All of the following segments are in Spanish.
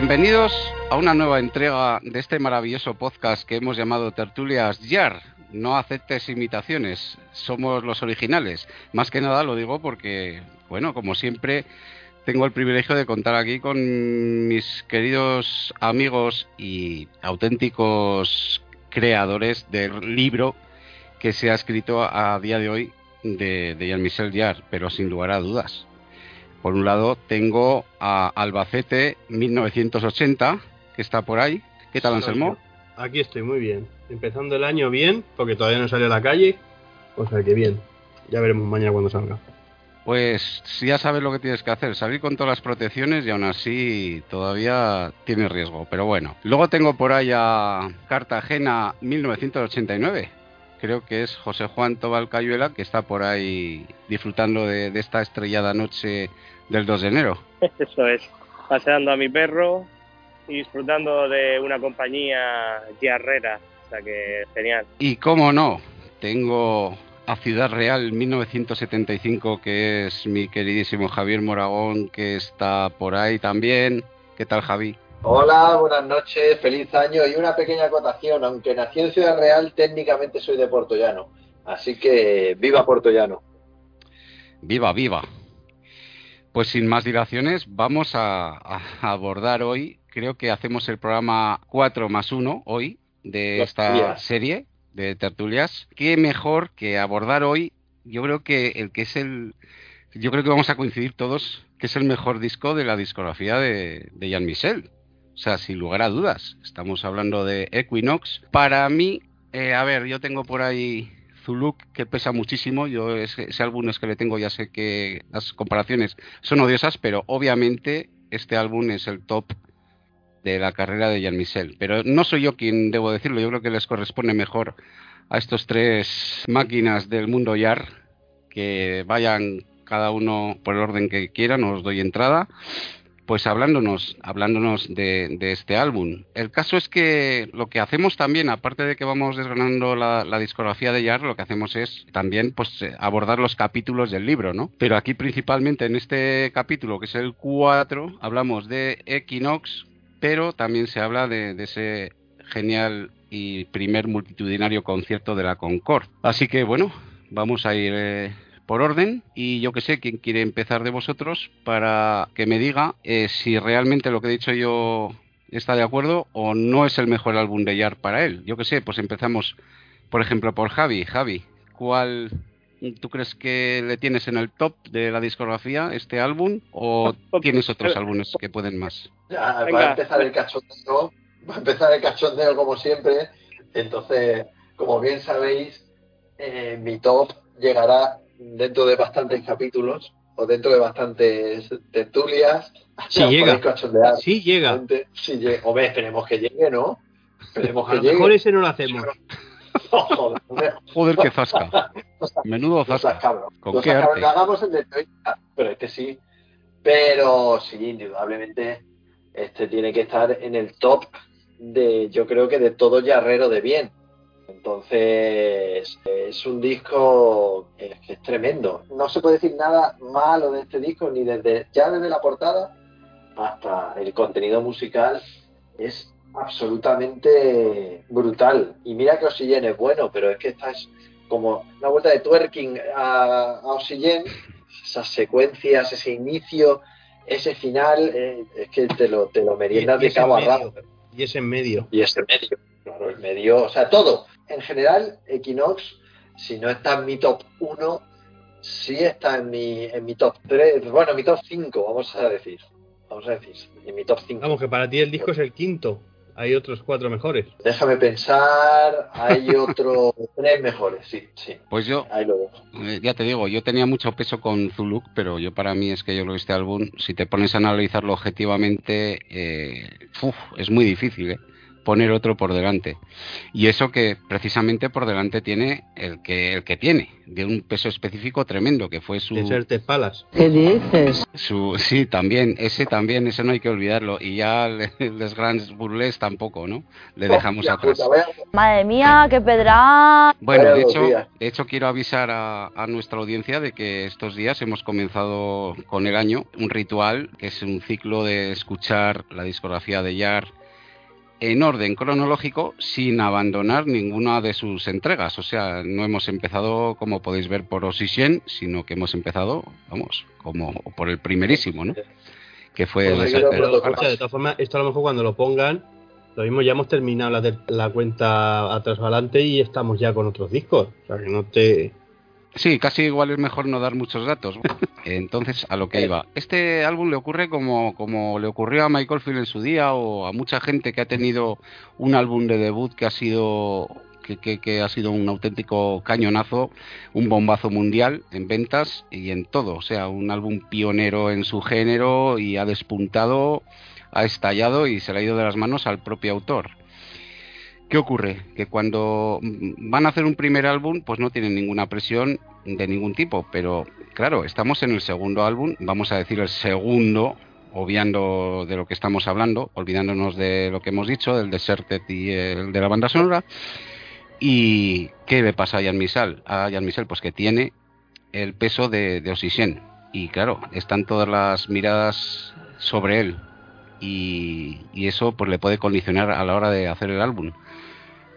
Bienvenidos a una nueva entrega de este maravilloso podcast que hemos llamado Tertulias Yar. No aceptes imitaciones, somos los originales. Más que nada lo digo porque, bueno, como siempre, tengo el privilegio de contar aquí con mis queridos amigos y auténticos creadores del libro que se ha escrito a día de hoy de, de Jean-Michel Jarre, pero sin lugar a dudas. Por un lado tengo a Albacete 1980, que está por ahí. ¿Qué tal, Anselmo? Aquí estoy muy bien. Empezando el año bien, porque todavía no salió a la calle. O sea que bien. Ya veremos mañana cuando salga. Pues ya sabes lo que tienes que hacer, salir con todas las protecciones y aún así todavía tiene riesgo. Pero bueno, luego tengo por ahí a Cartagena 1989. Creo que es José Juan Tobal Cayuela que está por ahí disfrutando de, de esta estrellada noche del 2 de enero. Eso es, paseando a mi perro y disfrutando de una compañía guiarrera. O sea que genial. Y cómo no, tengo a Ciudad Real 1975, que es mi queridísimo Javier Moragón, que está por ahí también. ¿Qué tal, Javi? Hola, buenas noches, feliz año y una pequeña acotación. Aunque nací en Ciudad Real, técnicamente soy de Portollano. Así que viva Portollano. Viva, viva. Pues sin más dilaciones, vamos a, a abordar hoy, creo que hacemos el programa 4 más 1 hoy de esta serie de tertulias. Qué mejor que abordar hoy, yo creo que el que es el, yo creo que vamos a coincidir todos, que es el mejor disco de la discografía de, de Jean Michel. O sea, sin lugar a dudas, estamos hablando de Equinox. Para mí, eh, a ver, yo tengo por ahí Zuluk que pesa muchísimo. Yo ese, ese álbum es que le tengo, ya sé que las comparaciones son odiosas, pero obviamente este álbum es el top de la carrera de Jean-Michel. Pero no soy yo quien debo decirlo, yo creo que les corresponde mejor a estos tres máquinas del mundo YAR que vayan cada uno por el orden que quieran, os doy entrada. Pues hablándonos, hablándonos de, este álbum. El caso es que lo que hacemos también, aparte de que vamos desgranando la, discografía de Jar, lo que hacemos es también pues eh, abordar los capítulos del libro, ¿no? Pero aquí principalmente en este capítulo, que es el 4, hablamos de Equinox, pero también se habla de, de ese genial y primer multitudinario concierto de la Concord. Así que bueno, vamos a ir eh, por orden y yo que sé quién quiere empezar de vosotros para que me diga eh, si realmente lo que he dicho yo está de acuerdo o no es el mejor álbum de Yar para él. Yo que sé, pues empezamos por ejemplo por Javi. Javi, ¿cuál tú crees que le tienes en el top de la discografía este álbum o tienes otros álbumes que pueden más? Ya, va a empezar el cachondeo, va a empezar el cachondeo como siempre. Entonces, como bien sabéis, eh, mi top llegará dentro de bastantes capítulos o dentro de bastantes tertulias. Sí Ya os llega. cachondear. Sí llega. Sí llega. Hombre, esperemos que llegue, ¿no? Esperemos A que lo llegue. mejor ese no lo hacemos. No, joder, Joder, qué zasca. Menudo zasca. cabrón. ¿Con qué arte? que hagamos el de Toyota, pero este sí. Pero sí, indudablemente, este tiene que estar en el top de, yo creo que de todo Yarrero de bien. Entonces, es un disco que es tremendo. No se puede decir nada malo de este disco, ni desde ya desde la portada hasta el contenido musical. Es absolutamente brutal. Y mira que Oxygen es bueno, pero es que esta es como una vuelta de twerking a, a Oxygen, esas secuencias, ese inicio, ese final, eh, es que te lo, te lo meriendas Y- y de cabo a rabo. Y ese en medio. Y ese medio, claro, el medio, o sea, todo. En general, Equinox, si no está en mi top 1, sí está en mi, en mi top 3, bueno, en mi top 5, vamos a decir. Vamos a decir, en mi top 5. Vamos, que para ti el disco es el quinto. Hay otros cuatro mejores. Déjame pensar, hay otros tres mejores, sí, sí. Pues yo, Ahí lo dejo. eh, ya te digo, yo tenía mucho peso con Zuluk, pero yo para mí es que yo que este álbum, si te pones a analizarlo objetivamente, eh, uf, es muy difícil, ¿eh? Poner otro por delante. Y eso que precisamente por delante tiene el que el que tiene, de un peso específico tremendo, que fue su Desert Palas. ¿Qué dices? su sí, también, ese también, ese no hay que olvidarlo y ya le- les grandes burles tampoco, ¿no? Le dejamos Hostia atrás. puta, Madre mía, qué pedra. Bueno, de hecho, de hecho quiero avisar a, a nuestra audiencia de que estos días hemos comenzado con el año un ritual que es un ciclo de escuchar la discografía de Yar en orden cronológico sin abandonar ninguna de sus entregas. O sea, no hemos empezado, como podéis ver, por Oxygen, sino que hemos empezado, vamos, como por el primerísimo, ¿no? Que fue el Pero, Palas. protocolo. escucha, de todas formas, esto a lo mejor cuando lo pongan, lo mismo ya hemos terminado la, de- la cuenta atrás adelante y estamos ya con otros discos. O sea, que no te... Sí, casi igual es mejor no dar muchos datos. Entonces, a lo que iba. Este álbum le ocurre como, como le ocurrió a Michael Field en su día o a mucha gente que ha tenido un álbum de debut que ha sido que, que- que ha sido un auténtico cañonazo, un bombazo mundial en ventas y en todo. O sea, un álbum pionero en su género y ha despuntado, ha estallado y se le ha ido de las manos al propio autor. ¿Qué ocurre? Que cuando van a hacer un primer álbum, pues no tienen ninguna presión de ningún tipo, pero claro, estamos en el segundo álbum, vamos a decir el segundo, obviando de lo que estamos hablando, olvidándonos de lo que hemos dicho, del Deserted y el de la banda sonora. ¿Y qué le pasa a Jan Misal? A Jan Misal, pues que tiene el peso de, de. Y claro, están todas las miradas sobre él. Y, y eso pues le puede condicionar a la hora de hacer el álbum.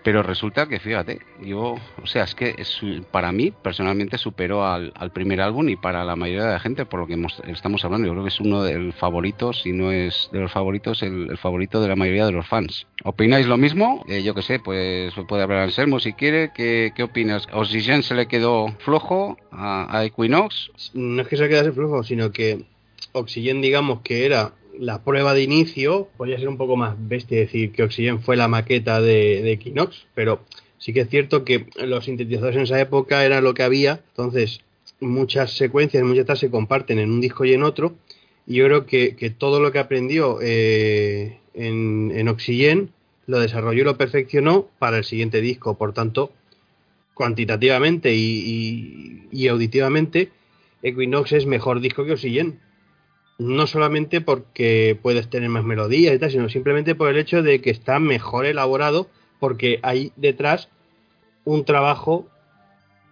Pero resulta que, fíjate, yo, o sea, es que es, para mí personalmente superó al, al primer álbum y para la mayoría de la gente, por lo que hemos- estamos hablando, yo creo que es uno de los favoritos, si no es de los favoritos, el, favorito de la mayoría de los fans. ¿Opináis lo mismo? Eh, yo qué sé, pues puede hablar Anselmo si quiere. ¿Qué, qué opinas? ¿Oxygen se le quedó flojo a, a Equinox? No es que se quedase flujo, sino que Oxygen, digamos que era la prueba de inicio, podría ser un poco más bestia decir que Oxygen fue la maqueta de, Equinox, pero sí que es cierto que los sintetizadores en esa época era lo que había, entonces muchas secuencias, muchas tal se comparten en un disco y en otro, y yo creo que, que todo lo que aprendió eh, en, en Oxygen lo desarrolló y lo perfeccionó para el siguiente disco, por tanto, cuantitativamente y, y- y auditivamente, Equinox es mejor disco que Oxygen. No solamente porque puedes tener más melodías y tal, sino simplemente por el hecho de que está mejor elaborado, porque hay detrás un trabajo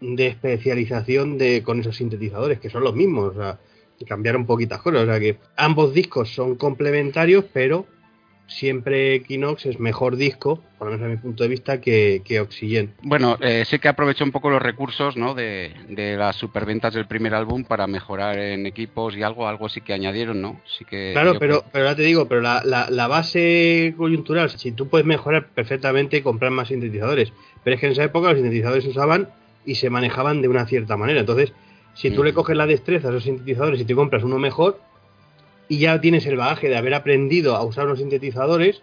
de especialización de con esos sintetizadores, que son los mismos, o sea, cambiaron poquitas cosas. O sea que ambos discos son complementarios, pero siempre Equinox es mejor disco, por lo menos a mi punto de vista, que, que Oxygen. Bueno, eh, sí que aprovechó un poco los recursos ¿no? de, de las superventas del primer álbum para mejorar en equipos y algo, algo sí que añadieron, ¿no? Sí que Claro, pero, creo- pero ya te digo, pero la, la, la base coyuntural, si tú puedes mejorar perfectamente y comprar más sintetizadores, pero es que en esa época los sintetizadores se usaban y se manejaban de una cierta manera. Entonces, si tú le coges la destreza a esos sintetizadores y te compras uno mejor y ya tienes el bagaje de haber aprendido a usar los sintetizadores,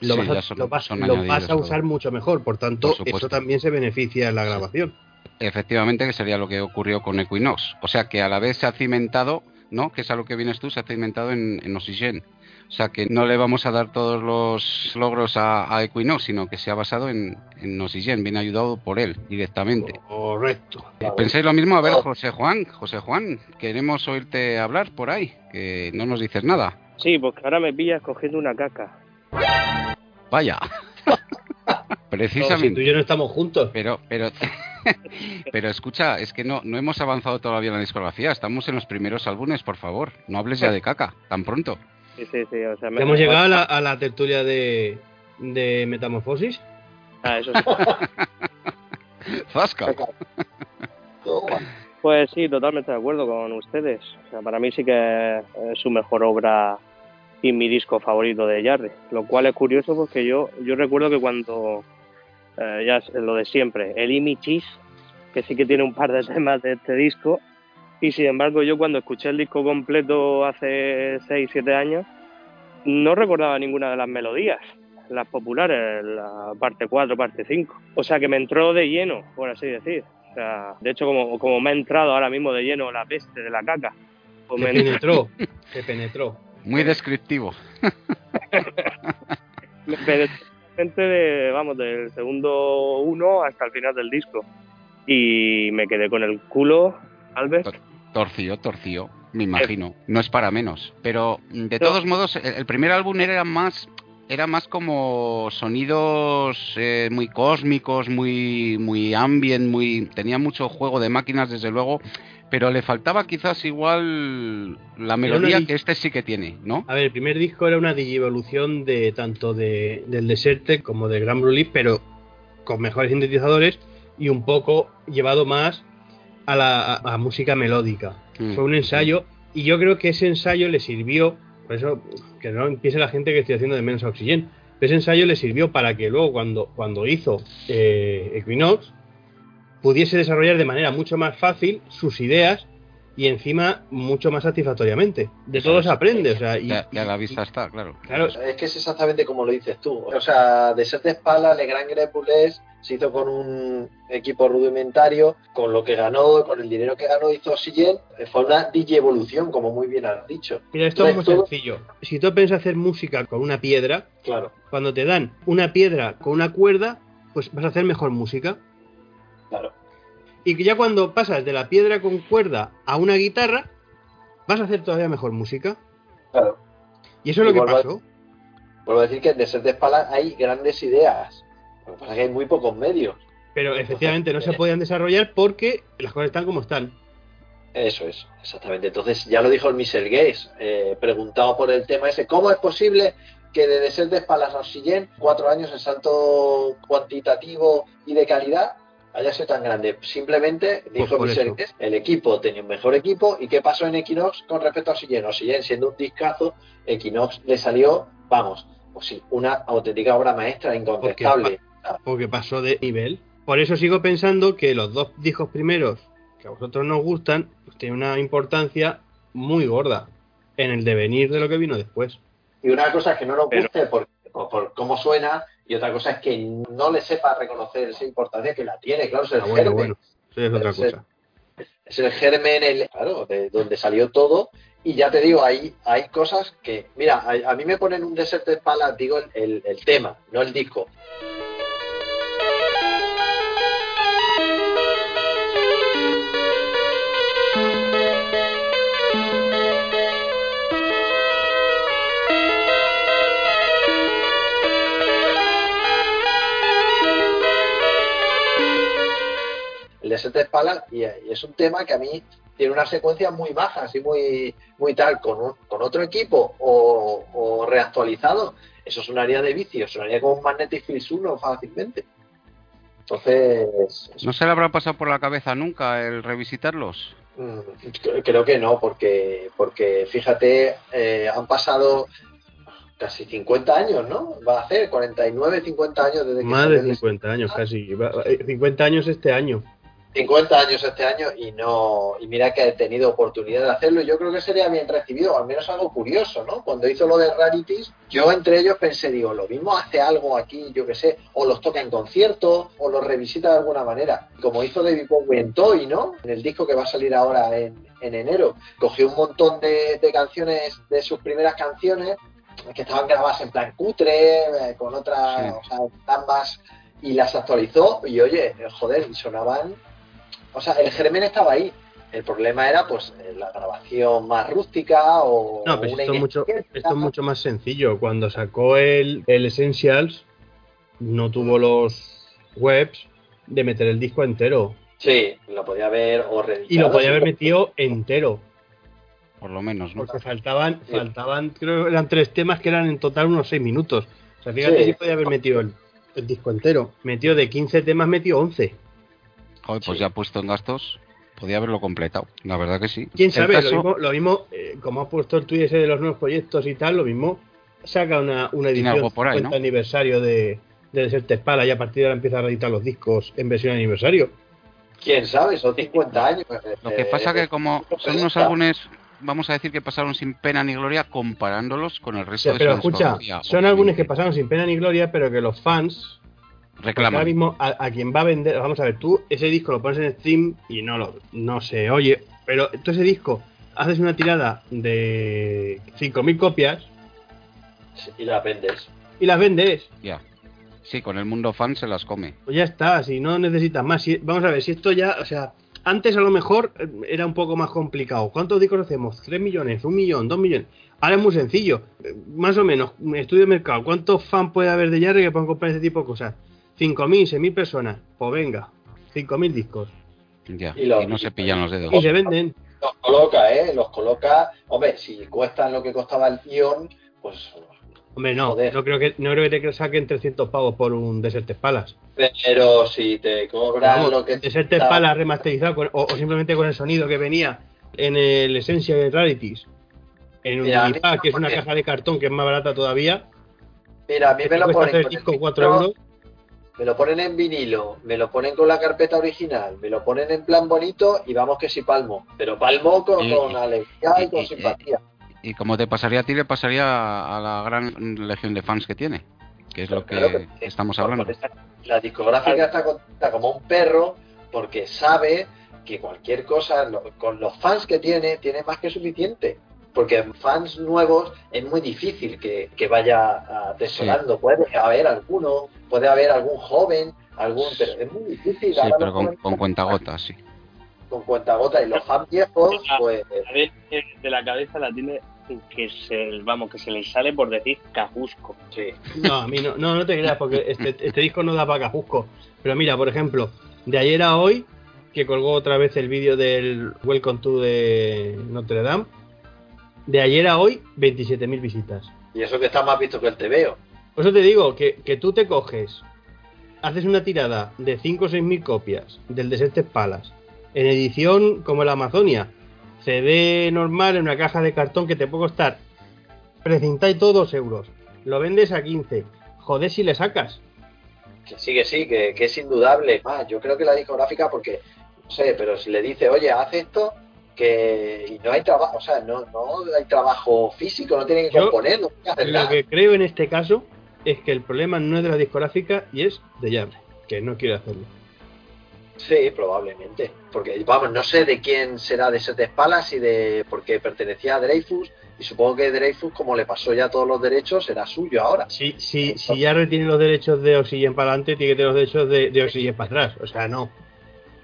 lo Sí, vas, a, ya son- lo vas- son lo añadidos vas a usar todo. mucho mejor. Por tanto, Por eso también se beneficia en la grabación. efectivamente que sería lo que ocurrió con Equinox. O sea que a la vez se ha cimentado, ¿no? Que es a lo que vienes tú, se ha cimentado en, en Oxygen. O sea que no le vamos a dar todos los logros a, a Equinox, sino que se ha basado en, en Oxygen, viene ayudado por él directamente. Correcto. Eh, ¿Pensáis lo mismo? A ver, José Juan, José Juan, queremos oírte hablar por ahí, que no nos dices nada. Sí, porque ahora me pillas cogiendo una caca. Vaya. No, si Precisamente. tú y yo no estamos juntos. Pero, pero, pero escucha, es que no, no hemos avanzado todavía en la discografía. Estamos en los primeros álbumes, por favor. No hables ya de caca, tan pronto. Sí, sí, sí. O sea, me- Hemos llegado a la, a la tertulia de, de Metamorfosis. Ah, eso sí. Zasca. Pues sí, totalmente de acuerdo con ustedes. O sea, para mí sí que es su mejor obra y mi disco favorito de Jarre. Lo cual es curioso porque yo, yo recuerdo que cuando, eh, ya es lo de siempre, el Imichis, que sí que tiene un par de temas de este disco, y sin embargo yo cuando escuché el disco completo hace 6, 7 años, no recordaba ninguna de las melodías, las populares, la parte 4, parte 5. O sea que me entró de lleno, por así decir. O sea, de hecho, como, como me ha entrado ahora mismo de lleno la peste de la caca, pues Se me, penetró. Se penetró. Muy descriptivo. me penetró de, vamos, del segundo uno hasta el final del disco. Y me quedé con el culo, Albert. Torcido, torcido, me imagino. No es para menos. Pero de No. todos modos, el, primer álbum era más era más como sonidos eh, muy cósmicos, muy muy ambient, muy tenía mucho juego de máquinas desde luego, pero le faltaba quizás igual la melodía que este sí que tiene, ¿no? A ver, el primer disco era una digievolución de tanto de, del Deserte como de Gran Leaf, pero con mejores sintetizadores y un poco llevado más a la a- a música melódica. Mm. Fue un ensayo y yo creo que ese ensayo le sirvió, por eso que no empiece la gente que estoy haciendo de menos a Oxygen, ese ensayo le sirvió para que luego cuando, cuando hizo eh, Equinox pudiese desarrollar de manera mucho más fácil sus ideas y encima mucho más satisfactoriamente. De todo es. se aprende, o sea, y, Ya, ya a la vista está, claro. claro, Es que es exactamente como lo dices tú. O sea, de ser de espalda, Le Grand Grepulés se hizo con un equipo rudimentario, con lo que ganó, con el dinero que ganó hizo Oxygen, eh, fue una digievolución, como muy bien has dicho. mira, esto es muy todo- sencillo. Si tú piensas hacer música con una piedra, Claro, cuando te dan una piedra con una cuerda, pues vas a hacer mejor música. claro. Y que ya cuando pasas de la piedra con cuerda a una guitarra, vas a hacer todavía mejor música. Claro. Y eso es lo que a- pasó. Vuelvo a decir que en de ser de espalda hay grandes ideas. Lo que pasa es que hay muy pocos medios. Pero efectivamente no se podían desarrollar porque las cosas están como están. Eso es, exactamente. Entonces, ya lo dijo el Michel Gates, eh, preguntado por el tema ese, ¿cómo es posible que de ser de Oxygen, cuatro años el salto cuantitativo y de calidad haya sido tan grande? Simplemente, Pues dijo por Michel. Gates, el equipo tenía un mejor equipo. ¿Y qué pasó en Equinox con respecto a Oxygen? Oxygen, siendo un discazo, Equinox le salió, vamos, pues sí, una auténtica obra maestra incontestable. Porque pasó de nivel. Por eso sigo pensando que los dos discos primeros que a vosotros nos gustan, pues tienen una importancia muy gorda en el devenir de lo que vino después. Y una cosa es que no nos Pero- guste por, por- por cómo suena y otra cosa es que no le sepa reconocer esa importancia que la tiene, claro, es el Ah, bueno, germen. bueno, eso es otra Pero cosa. Es el germen, el, claro, de donde salió todo. Y ya te digo, hay, hay cosas que, mira, a, a mí me ponen un Desert Palace, digo el, el- el tema, no el disco. De y, y es un tema que a mí tiene una secuencia muy baja, así muy, muy tal, con, un- con otro equipo o, o reactualizado, eso sonaría de vicio, sonaría como un Magnetic Fields 1 fácilmente. Entonces, ¿No se le habrá pasado por la cabeza nunca el revisitarlos? mm, cre- creo que no, porque, porque fíjate, eh, han pasado casi 50 años, ¿no? Va a hacer 49, 50 años desde que Más de el 50 años casi. Va- eh, 50 años este año. 50 años este año y no y mira que he tenido oportunidad de hacerlo y yo creo que sería bien recibido, al menos algo curioso, ¿no? Cuando hizo lo de Rarities, yo entre ellos pensé, digo, lo mismo hace algo aquí, yo que sé, o los toca en concierto, o los revisita de alguna manera, como hizo David Bowie en Toy, ¿no? En el disco que va a salir ahora en, en enero, cogió un montón de, de canciones, de sus primeras canciones, que estaban grabadas en plan cutre, eh, con otras, Sí. o sea, más, y las actualizó, y oye, joder, y sonaban o sea, el germen estaba ahí. El problema era, pues, eh, la grabación más rústica o No, pero una esto es, mucho, esto es mucho más sencillo. Cuando sacó el, el Essentials, no tuvo los webs de meter el disco entero. Sí, lo podía haber o. Y lo podía haber metido entero. Por lo menos, ¿no? Porque faltaban, Sí. faltaban, creo que eran tres temas que eran en total unos seis minutos. O sea, fíjate Sí. si podía haber metido el, el disco entero. Metió de 15 temas, metió 11. Joder, pues Sí. ya puesto en gastos, podía haberlo completado. La verdad que sí. ¿Quién El sabe? caso- Lo mismo, lo mismo eh, como ha puesto el tuit ese de los nuevos proyectos y tal, lo mismo saca una, edición algo por ahí, 50 ¿no? aniversario de, de Desert Spala y a partir de ahora empieza a reeditar los discos en versión aniversario. ¿Quién sabe? Son 50 años. Lo que Eh, pasa que como pues son unos álbumes, vamos a decir que pasaron sin pena ni gloria comparándolos con el resto sea, de pero escucha, son álbumes que pasaron sin pena ni gloria, pero que los fans, ahora mismo a, a quien va a vender, vamos a ver, tú ese disco lo pones en Steam y no lo no se oye, pero tú ese disco haces una tirada de 5.000 copias sí, Y la vendes. y las vendes. Ya. Sí, con el mundo fan se las come. Pues ya está, si no necesitas más. Si- vamos a ver, si esto ya, o sea, antes a lo mejor eh, era un poco más complicado. ¿Cuántos discos hacemos? ¿3 millones? ¿1 millón? ¿2 millones? Ahora es muy sencillo. Eh, Más o menos, estudio de mercado. ¿Cuántos fans puede haber de Jarre que puedan comprar ese tipo de cosas? 5.000, 6.000 personas. Pues venga, 5.000 discos. Ya, Y lo- y no se pillan los dedos. Y se venden. Los coloca, ¿eh? Los coloca. Hombre, si cuestan lo que costaba el Ion, pues. Hombre, no, Joder. no creo que no creo que te saquen 300 pavos por un Desert Palace. Pero si te cobran Vamos, lo que. Desert está- Palace remasterizado con- o, o simplemente con el sonido que venía en el Essential Rarities. En un Mira, mí Digipack, que es una caja de cartón que es más barata todavía. Mira, a mí me lo ponen. con el discos, 4 vinilo, euros. Me lo ponen en vinilo, me lo ponen con la carpeta original, me lo ponen en plan bonito y vamos que si palmo. Pero palmo con, Y- con alegría y, y- con y- simpatía. Y como te pasaría a ti, le pasaría a la gran legión de fans que tiene, que es lo que estamos hablando. esta- La discográfica está contenta como un perro porque sabe que cualquier cosa, lo- con los fans que tiene, tiene más que suficiente. Porque fans nuevos es muy difícil que, que vaya atesorando. Puede haber alguno, puede haber algún joven, algún, pero es muy difícil. Sí, pero con, con cuentagotas, sí. con cuentagotas y los fans viejos, pues A ver, de la cabeza la tiene que se, vamos, que se le sale por decir cajusco. sí. No, a mí no, no, no te creas, porque este, este disco no da para cajusco. Pero mira, por ejemplo, de ayer a hoy, que colgó otra vez el vídeo del Welcome to de Notre Dame, de ayer a hoy, 27.000 visitas. Y eso que está más visto que el TVO. Por eso te digo que, que tú te coges, haces una tirada de 5 o 6 mil copias del Desert Palace, en edición como la Amazonia, CD normal en una caja de cartón que te puede costar precinta y todo 2 euros. Lo vendes a 15. Joder si le sacas. Que sí, que sí, que, que es indudable. Más, yo creo que la discográfica, porque, no sé, pero si le dice, oye, haz esto, que y no hay trabajo, o sea, no, no hay trabajo físico, no tienen que Yo componer, no tienen que hacer Lo nada. que creo en este caso es que el problema no es de la discográfica y es de Llave, que no quiere hacerlo. Sí, probablemente. Porque, vamos, no sé de quién será de Sete Palas y de. porque pertenecía a Dreyfus, y supongo que Dreyfus, como le pasó ya todos los derechos, será suyo ahora. Si, si, si ya retiene los derechos de Oxygen para adelante, tiene que tener los derechos de, de Oxygen para atrás. O sea, no.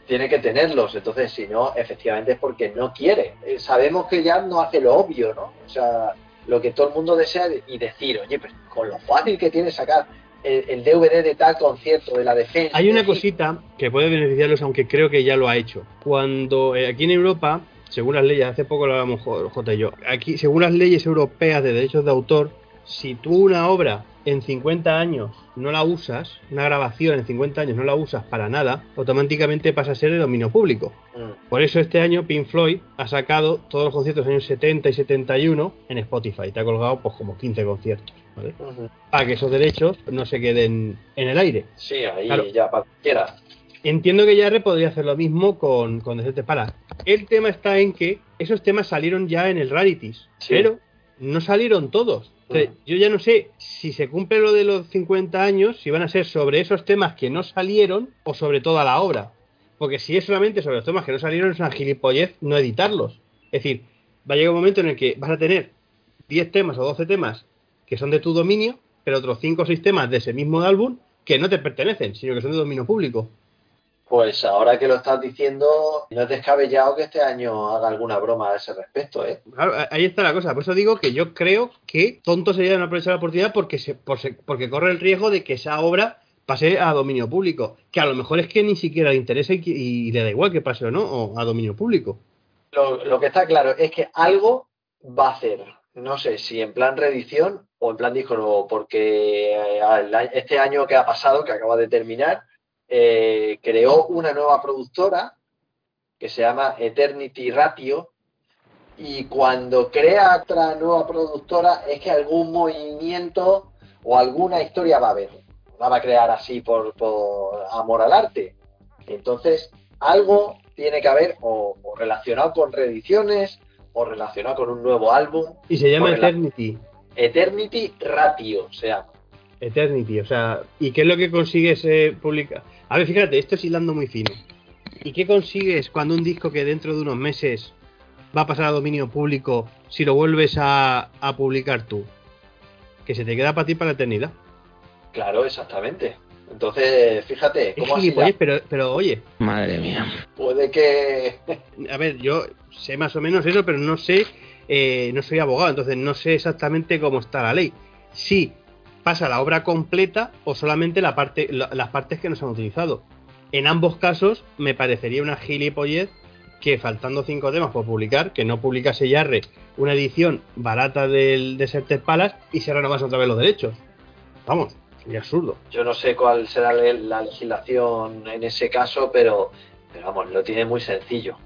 Tiene que tenerlos, entonces, si no, efectivamente es porque no quiere. Eh, sabemos que ya no hace lo obvio, ¿no? O sea, lo que todo el mundo desea y decir, oye, pues con lo fácil que tiene sacar el, el DVD de tal concierto de la defensa. Hay una cosita que puede beneficiarlos, aunque creo que ya lo ha hecho. Cuando eh, aquí en Europa, según las leyes, hace poco lo hablamos J J y yo, aquí, según las leyes europeas de derechos de autor, si tú una obra en 50 años no la usas, una grabación en 50 años no la usas para nada, automáticamente pasa a ser de dominio público. Mm, Por eso este año Pink Floyd ha sacado todos los conciertos de los años 70 y 71 en Spotify. Te ha colgado pues como 15 conciertos, ¿vale? Para que esos derechos no se queden en el aire. Sí, ahí Claro. ya para cualquiera. Entiendo que Jarre podría hacer lo mismo con, con Desert Palace. El tema está en que esos temas salieron ya en el Rarities, Sí. pero no salieron todos. Entonces. Yo ya no sé si se cumple lo de los 50 años, si van a ser sobre esos temas que no salieron o sobre toda la obra. Porque si es solamente sobre los temas que no salieron, es una gilipollez no editarlos. Es decir, va a llegar un momento en el que vas a tener 10 temas o 12 temas que son de tu dominio, pero otros 5 o 6 temas de ese mismo álbum que no te pertenecen, sino que son de dominio público. Pues ahora que lo estás diciendo, no es descabellado que este año haga alguna broma a ese respecto, ¿eh? Claro, ahí está la cosa. Por eso digo que yo creo que tonto sería no aprovechar la oportunidad porque, se, por se- porque corre el riesgo de que esa obra pase a dominio público. Que a lo mejor es que ni siquiera le interesa y, le da igual que pase o no o a dominio público. Lo, lo que está claro es que algo va a hacer. No sé si en plan reedición o en plan disco nuevo, porque eh, este año que ha pasado, que acaba de terminar, eh, creó una nueva productora que se llama Eternity Ratio. Y cuando crea otra nueva productora es que algún movimiento o alguna historia va a haber. La va a crear así por, por amor al arte. Entonces, algo tiene que haber o, o relacionado con reediciones o relacionado con un nuevo álbum. Y se llama Eternity. Eternity Ratio se llama. Eternity, o sea, ¿y qué es lo que consigues eh, publicar? A ver, fíjate, esto es hilando muy fino. ¿Y qué consigues cuando un disco que dentro de unos meses va a pasar a dominio público si lo vuelves a, a publicar tú? Que se te queda para ti para la eternidad. Claro, exactamente. Entonces, fíjate, Es ¿cómo así gilipollez, la- pero, pero oye, Madre mía. puede que... a ver, yo sé más o menos eso, pero no sé, eh, no soy abogado, entonces no sé exactamente cómo está la ley. Si pasa la obra completa o solamente la parte, la- las partes que no se han utilizado. En ambos casos me parecería una gilipollez que faltando cinco temas por publicar, que no publicase Yarre una edición barata del Desert Palace y se renovase otra vez los derechos. Vamos, sería absurdo. Yo no sé cuál será la legislación en ese caso, pero, pero vamos, lo tiene muy sencillo.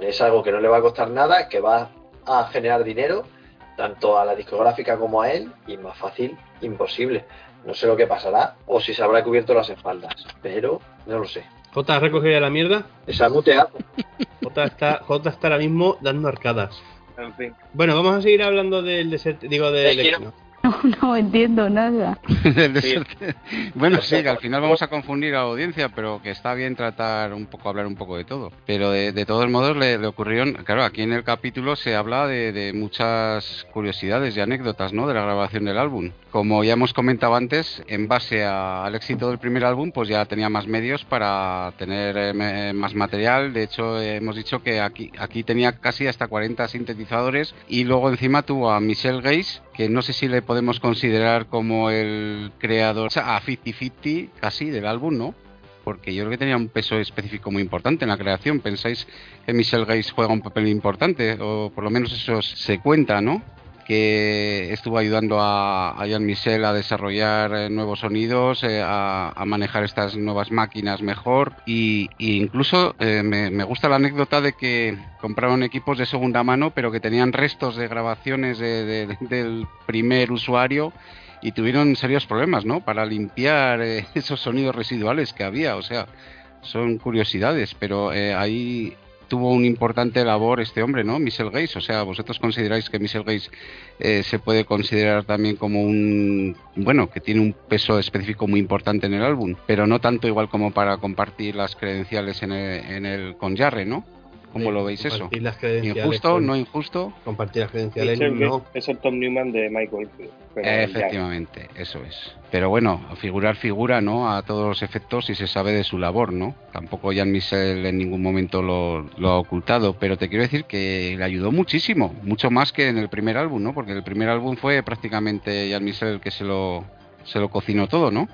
Es algo que no le va a costar nada, que va a generar dinero, tanto a la discográfica como a él, y más fácil, imposible. No sé lo que pasará, o si se habrá cubierto las espaldas, pero no lo sé. J ha recogido ya la mierda. Se ha muteado. J está, J está ahora mismo dando arcadas. En fin. Bueno, vamos a seguir hablando del Desert, digo del Eh. No, no entiendo nada. Bueno, sí, que al final vamos a confundir a la audiencia, pero que está bien tratar un poco, hablar un poco de todo. Pero de, de todos modos le, le ocurrieron, claro, aquí en el capítulo se habla de, de muchas curiosidades y anécdotas, ¿no? De la grabación del álbum. Como ya hemos comentado antes, en base al éxito del primer álbum, pues ya tenía más medios para tener eh, más material. De hecho, hemos dicho que aquí, aquí tenía casi hasta 40 sintetizadores y luego encima tuvo a Michelle Gaze, que no sé si le podemos considerar como el creador, a 50-50 casi del álbum, ¿no? Porque yo creo que tenía un peso específico muy importante en la creación. ¿Pensáis que Michelle Gaze juega un papel importante? O por lo menos eso se cuenta, ¿no? Que estuvo ayudando a, a Jean Michel a desarrollar eh, nuevos sonidos, eh, a, a manejar estas nuevas máquinas mejor y, y incluso eh, me, me gusta la anécdota de que compraron equipos de segunda mano pero que tenían restos de grabaciones de- de- del primer usuario y tuvieron serios problemas, ¿no? Para limpiar eh, esos sonidos residuales que había, o sea, son curiosidades, pero eh, ahí tuvo un importante labor este hombre, ¿no? Michel Gaze, o sea, vosotros consideráis que Michel Gaze eh, se puede considerar también como un, bueno, que tiene un peso específico muy importante en el álbum, pero no tanto igual como para compartir las credenciales en el, en el con Jarre, ¿no? ¿Cómo Sí, lo veis eso? compartir las credenciales ¿Injusto? con- ¿No injusto? Compartir las credenciales, Es el, no. es el Tom Newman de Michael Field, pero ya. Efectivamente, eso es. Pero bueno, figurar figura, ¿no? A todos los efectos y se sabe de su labor, ¿no? Tampoco Jan Michel en ningún momento lo, lo ha ocultado, pero te quiero decir que le ayudó muchísimo, mucho más que en el primer álbum, ¿no? Porque el primer álbum fue prácticamente Jan Michel el que se lo, se lo cocinó todo, ¿no?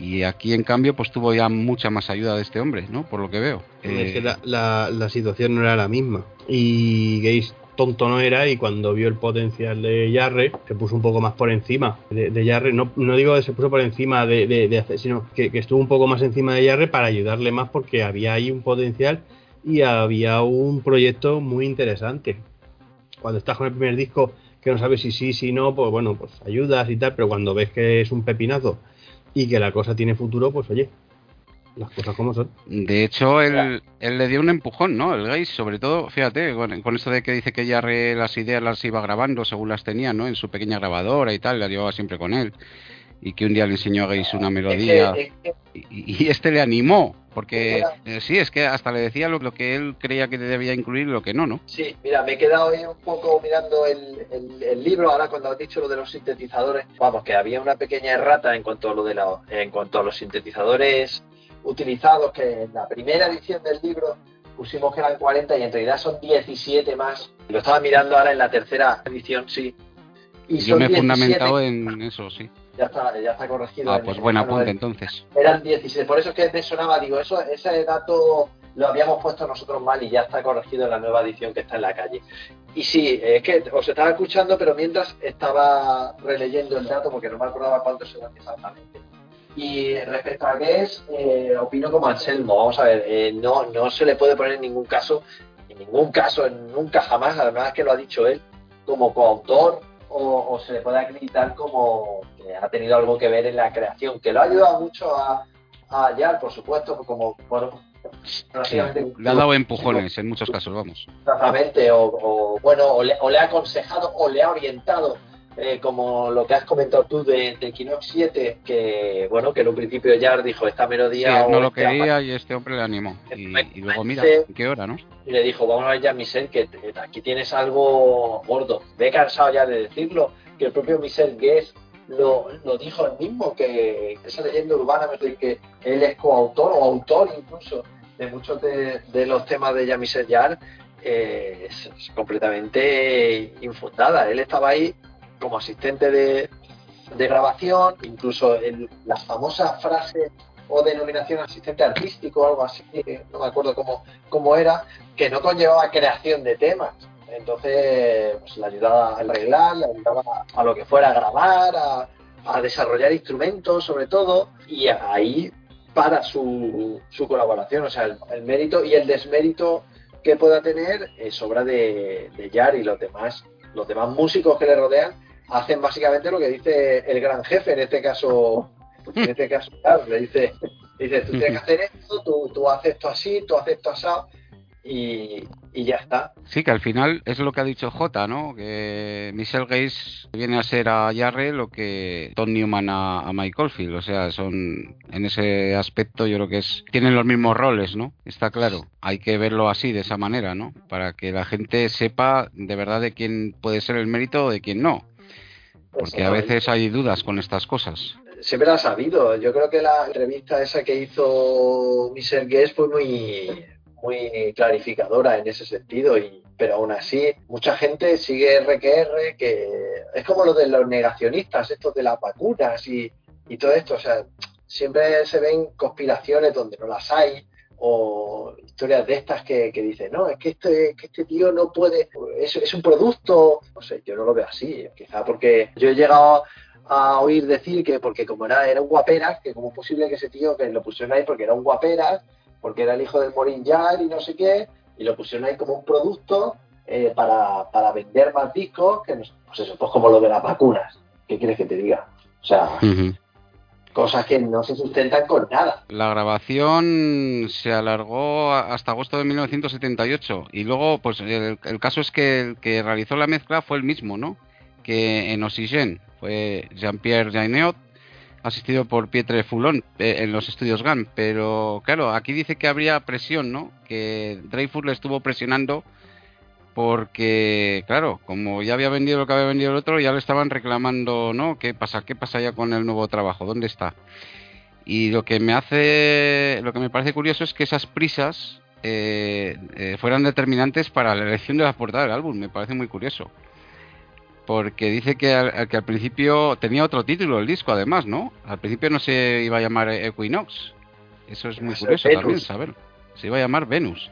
Y aquí, en cambio, pues tuvo ya mucha más ayuda de este hombre, ¿no? Por lo que veo. Es que Eh, la, la- la situación no era la misma. Y Gaze tonto no era y cuando vio el potencial de Jarre se puso un poco más por encima de, de Jarre. No, no digo que se puso por encima de, de- de hacer, sino que, que estuvo un poco más encima de Jarre para ayudarle más porque había ahí un potencial y había un proyecto muy interesante. Cuando estás con el primer disco que no sabes si sí, si no, pues bueno, pues ayudas y tal, pero cuando ves que es un pepinazo y que la cosa tiene futuro, pues oye, las cosas como son. De hecho, él, él le dio un empujón, ¿no? El Gaze, sobre todo, fíjate, con, con esto de que dice que Jarre las ideas las iba grabando según las tenía, ¿no? En su pequeña grabadora y tal, las llevaba siempre con él. Y que un día le enseñó a una melodía. Es que- es que- Y, y este le animó, porque eh, sí, es que hasta le decía lo, lo que él creía que debía incluir y lo que no, ¿no? Sí, mira, me he quedado ahí un poco mirando el, el- el libro ahora cuando has dicho lo de los sintetizadores. Vamos, que había una pequeña errata en cuanto a lo de la, en cuanto a los sintetizadores utilizados, que en la primera edición del libro pusimos que eran 40 y en realidad son 17 más. Lo estaba mirando ahora en la tercera edición, sí. Y Yo me he 17, fundamentado en eso, sí. Ya está, ya está corregido. Ah, pues en buen apunte entonces. Eran 16, por eso es que me sonaba, digo, eso, ese dato lo habíamos puesto nosotros mal y ya está corregido en la nueva edición que está en la calle. Y sí, es que os estaba escuchando, pero mientras estaba releyendo el dato porque no me acordaba cuántos eran exactamente. Y respecto a Guess, eh, opino como Anselmo, vamos a ver, eh, no, no se le puede poner en ningún caso, en ningún caso, en nunca jamás, además que lo ha dicho él, como coautor o, o se le puede acreditar como que ha tenido algo que ver en la creación, que lo ha ayudado mucho a, a Jar, por supuesto, como, bueno, Sí, le ha dado empujones en muchos casos, vamos. Exactamente, o, o, bueno, o le, o le ha aconsejado o le ha orientado, eh, como lo que has comentado tú de, de Kinox 7, que bueno, que en un principio Jar dijo esta melodía. no lo este quería y este hombre le animó. Y, y luego mira, Sí. ¿en qué hora, no? y le dijo, vamos a ver ya, Michel, que te- aquí tienes algo gordo. Me he cansado ya de decirlo, que el propio Michel Guess lo, lo dijo él mismo, que esa leyenda urbana, que él es coautor o autor incluso de muchos de, de los temas de Yami Yar, eh, es, completamente infundada. Él estaba ahí como asistente de, de grabación, incluso en las famosas frases o denominación asistente artístico algo así, no me acuerdo cómo, cómo era, que no conllevaba creación de temas. Entonces, pues le ayudaba a arreglar, le ayudaba a lo que fuera a grabar, a, a desarrollar instrumentos sobre todo, y ahí para su, su colaboración, o sea, el, mérito y el desmérito que pueda tener es obra de, de Yar y los demás, los demás músicos que le rodean hacen básicamente lo que dice el gran jefe, en este caso, este le dice, tú tienes que hacer esto, tú, tú haces esto así, tú haces esto así, y, y, ya está. Sí, que al final es lo que ha dicho J, ¿no? Que Michelle Gates viene a ser a Jarre lo que Tom Newman a, a Michael Field, o sea, son en ese aspecto yo creo que es tienen los mismos roles, ¿no? Está claro, hay que verlo así, de esa manera, ¿no? Para que la gente sepa de verdad de quién puede ser el mérito o de quién no. Porque a veces hay dudas con estas cosas. Siempre lo ha sabido. Yo creo que la entrevista esa que hizo Michelle Guest fue muy, muy clarificadora en ese sentido. Y, pero aún así, mucha gente sigue RQR, que es como lo de los negacionistas, estos de las vacunas y, y todo esto. O sea, siempre se ven conspiraciones donde no las hay o historias de estas que, que dicen, no, es que este, que este tío no puede, es, es, un producto, no sé, yo no lo veo así, quizá porque yo he llegado a oír decir que porque como era, era un guaperas, que como es posible que ese tío que lo pusieron ahí porque era un guaperas, porque era el hijo del Morin Yar y no sé qué, y lo pusieron ahí como un producto eh, para, para vender más discos, que pues eso, pues como lo de las vacunas, ¿qué quieres que te diga? O sea... cosas que no se sustentan con nada. La grabación se alargó hasta agosto de 1978 y luego, pues el, caso es que el que realizó la mezcla fue el mismo, ¿no? Que en Oxygen fue Jean-Pierre Jaineot, asistido por Pietre Foulon eh, en los estudios GAN, pero claro, aquí dice que habría presión, ¿no? Que Dreyfus le estuvo presionando porque claro, como ya había vendido lo que había vendido el otro, ya le estaban reclamando, ¿no? ¿Qué pasa? ¿Qué pasa ya con el nuevo trabajo? ¿Dónde está? Y lo que me hace, lo que me parece curioso es que esas prisas eh, eh, fueran determinantes para la elección de la portada del álbum. Me parece muy curioso, porque dice que al, que al principio tenía otro título el disco, además, ¿no? Al principio no se iba a llamar Equinox. Eso es muy curioso también saber. Se iba a llamar Venus.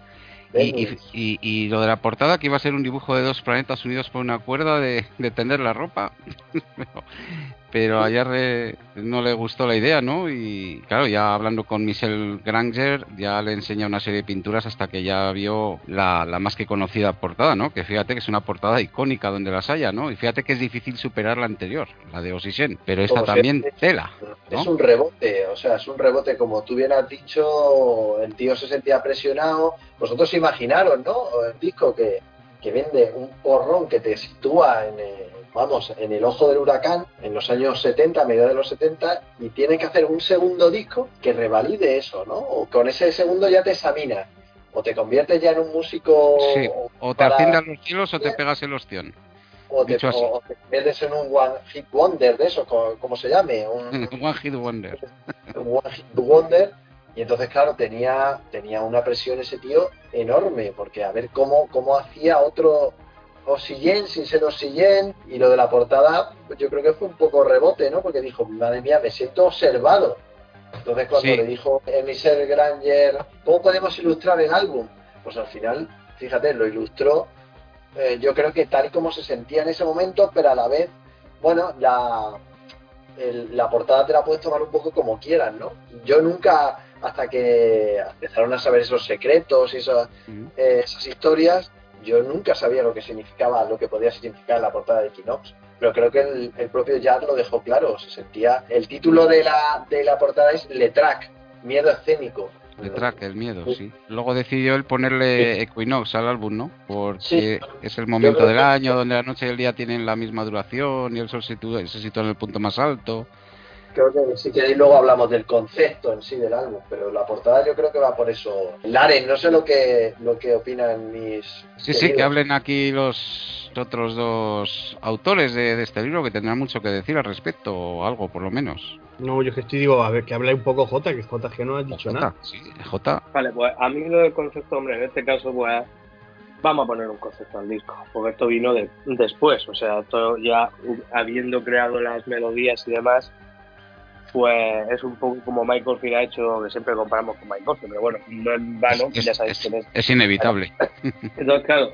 Y, y, y, y, lo de la portada que iba a ser un dibujo de dos planetas unidos por una cuerda de, de tender la ropa pero, a Jarre no le gustó la idea no y claro ya hablando con Michel Granger ya le enseña una serie de pinturas hasta que ya vio la, la, más que conocida portada no que fíjate que es una portada icónica donde las haya no y fíjate que es difícil superar la anterior la de Oxygen pero esta también tela ¿no? es un rebote o sea es un rebote como tú bien has dicho el tío se sentía presionado vosotros imaginaros, ¿no? El disco que, que vende un porrón que te sitúa en, eh, vamos, en el ojo del huracán en los años 70, a mediados de los 70, y tiene que hacer un segundo disco que revalide eso, ¿no? O con ese segundo ya te examinas. O te conviertes ya en un músico. Sí, o te asciendas los cielos o te pegas el ostión. O te, o, o te conviertes en un One Hit Wonder de eso, como, como se llame. Un, one Hit Wonder. Un One Hit Wonder y entonces, claro, tenía, tenía una presión ese tío enorme, porque a ver cómo, cómo hacía otro Oxygen sin ser Oxygen, y lo de la portada, pues yo creo que fue un poco rebote, ¿no? Porque dijo, madre mía, me siento observado. Entonces, cuando sí. le dijo Michel Granger, ¿cómo podemos ilustrar el álbum? Pues al final, fíjate, lo ilustró, eh, yo creo que tal y como se sentía en ese momento, pero a la vez, bueno, la, el, la portada te la puedes tomar un poco como quieras, ¿no? Yo nunca hasta que empezaron a saber esos secretos y esas, eh, esas historias, yo nunca sabía lo que significaba, lo que podía significar la portada de Equinox. Pero creo que el, el propio Jar lo dejó claro, se sentía. El título de la, de la portada es Letrac, miedo escénico. Letrac, el miedo, sí. sí. Luego decidió él ponerle sí. Equinox al álbum, ¿no? Porque sí. es el momento del año donde la noche y el día tienen la misma duración y el sol se sitúa, se sitúa en el punto más alto. Creo que si queréis luego hablamos del concepto en sí del álbum, pero la portada yo creo que va por eso. Laren, no sé lo que lo que opinan mis Sí, sí, que hablen aquí los otros dos autores de, de este libro que tendrán mucho que decir al respecto, o algo por lo menos. No, yo que estoy digo, a ver, que hable un poco J, que J que no ha dicho J, nada. sí, J. Vale, pues a mí lo del concepto, hombre, en este caso, pues vamos a poner un concepto al disco, porque esto vino de- después, o sea, esto ya habiendo creado las melodías y demás, pues es un poco como Michael Field ha hecho, que siempre comparamos con Michael, pero bueno, no es vano, es, ya sabéis quién es. es inevitable. Entonces, claro,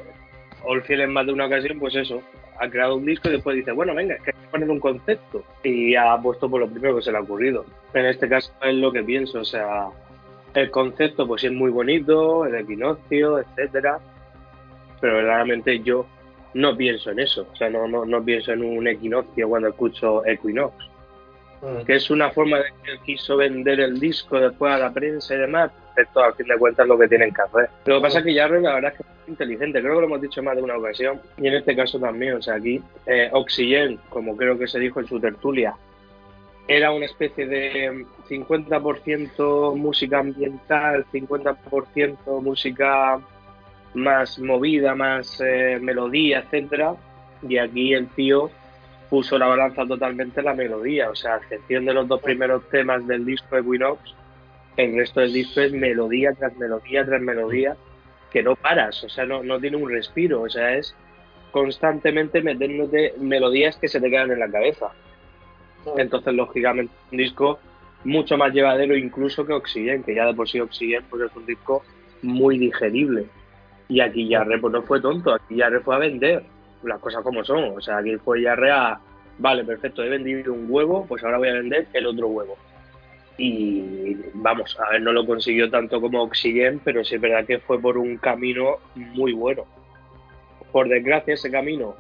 Oldfield en más de una ocasión, pues eso, ha creado un disco y después dice, bueno, venga, es que hay que poner un concepto. Y ha puesto por lo primero que se le ha ocurrido. En este caso es lo que pienso, o sea, el concepto pues sí es muy bonito, el equinoccio, etcétera, pero verdaderamente yo no pienso en eso, o sea, no, no, no pienso en un equinoccio cuando escucho Equinox Mm. que es una forma de que él quiso vender el disco después a la prensa y demás. Esto, al fin de cuentas, es lo que tienen que hacer. Lo que pasa es que Jarre, la verdad es que es inteligente, creo que lo hemos dicho más de una ocasión, y en este caso también. O sea, aquí, eh, Oxygen, como creo que se dijo en su tertulia, era una especie de 50% música ambiental, 50% música más movida, más eh, melodía, etcétera. Y aquí el tío puso la balanza totalmente en la melodía, o sea, a excepción de los dos primeros temas del disco Equinox, el resto del disco es melodía tras melodía tras melodía, que no paras, o sea, no, no tiene un respiro, o sea, es constantemente metiéndote melodías que se te quedan en la cabeza. Entonces, lógicamente, es un disco mucho más llevadero incluso que Oxygen, que ya de por sí Oxygen pues es un disco muy digerible. Y aquí Yarre pues no fue tonto, aquí Yarre fue a vender las cosas como son. O sea, aquí fue Yarre a, vale, perfecto, he vendido un huevo, pues ahora voy a vender el otro huevo. Y vamos, a ver, no lo consiguió tanto como Oxygen, pero sí es verdad que fue por un camino muy bueno. Por desgracia, ese camino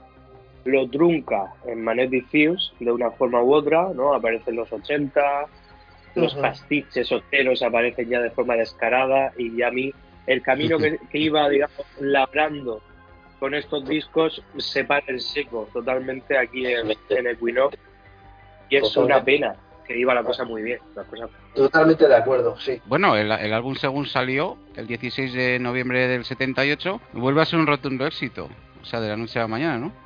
lo trunca en Magnetic Fuse de una forma u otra, ¿no? Aparecen los 80, los pastiches soteros aparecen ya de forma descarada y ya a mí el camino que, que iba, digamos, labrando con estos discos se para en seco totalmente aquí en, en Equinox y es una pena que iba la cosa muy bien, la cosa Totalmente de acuerdo, sí. Bueno, el, el álbum según salió, el 16 de noviembre del 78, vuelve a ser un rotundo éxito. O sea, de la noche a la mañana, ¿no?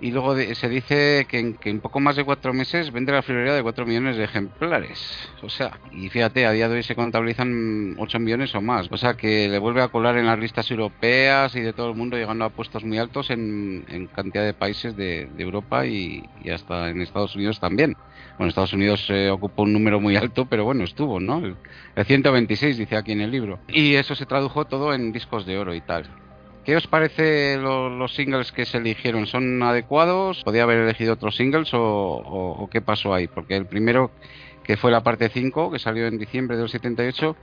Y luego de- se dice que en, que en poco más de cuatro meses vende la friolera de 4 millones de ejemplares. O sea, y fíjate, a día de hoy se contabilizan 8 millones o más. O sea, que le vuelve a colar en las listas europeas y de todo el mundo, llegando a puestos muy altos en, cantidad de países de, Europa y, y hasta en Estados Unidos también. Bueno, Estados Unidos eh, ocupó un número muy alto, pero bueno, estuvo, ¿no? El, el 126 dice aquí en el libro. Y eso se tradujo todo en discos de oro y tal. ¿Qué os parece lo- los singles que se eligieron? ¿Son adecuados? ¿Podía haber elegido otros singles o, qué pasó ahí? Porque el primero, que fue la parte 5, que salió en diciembre del 78,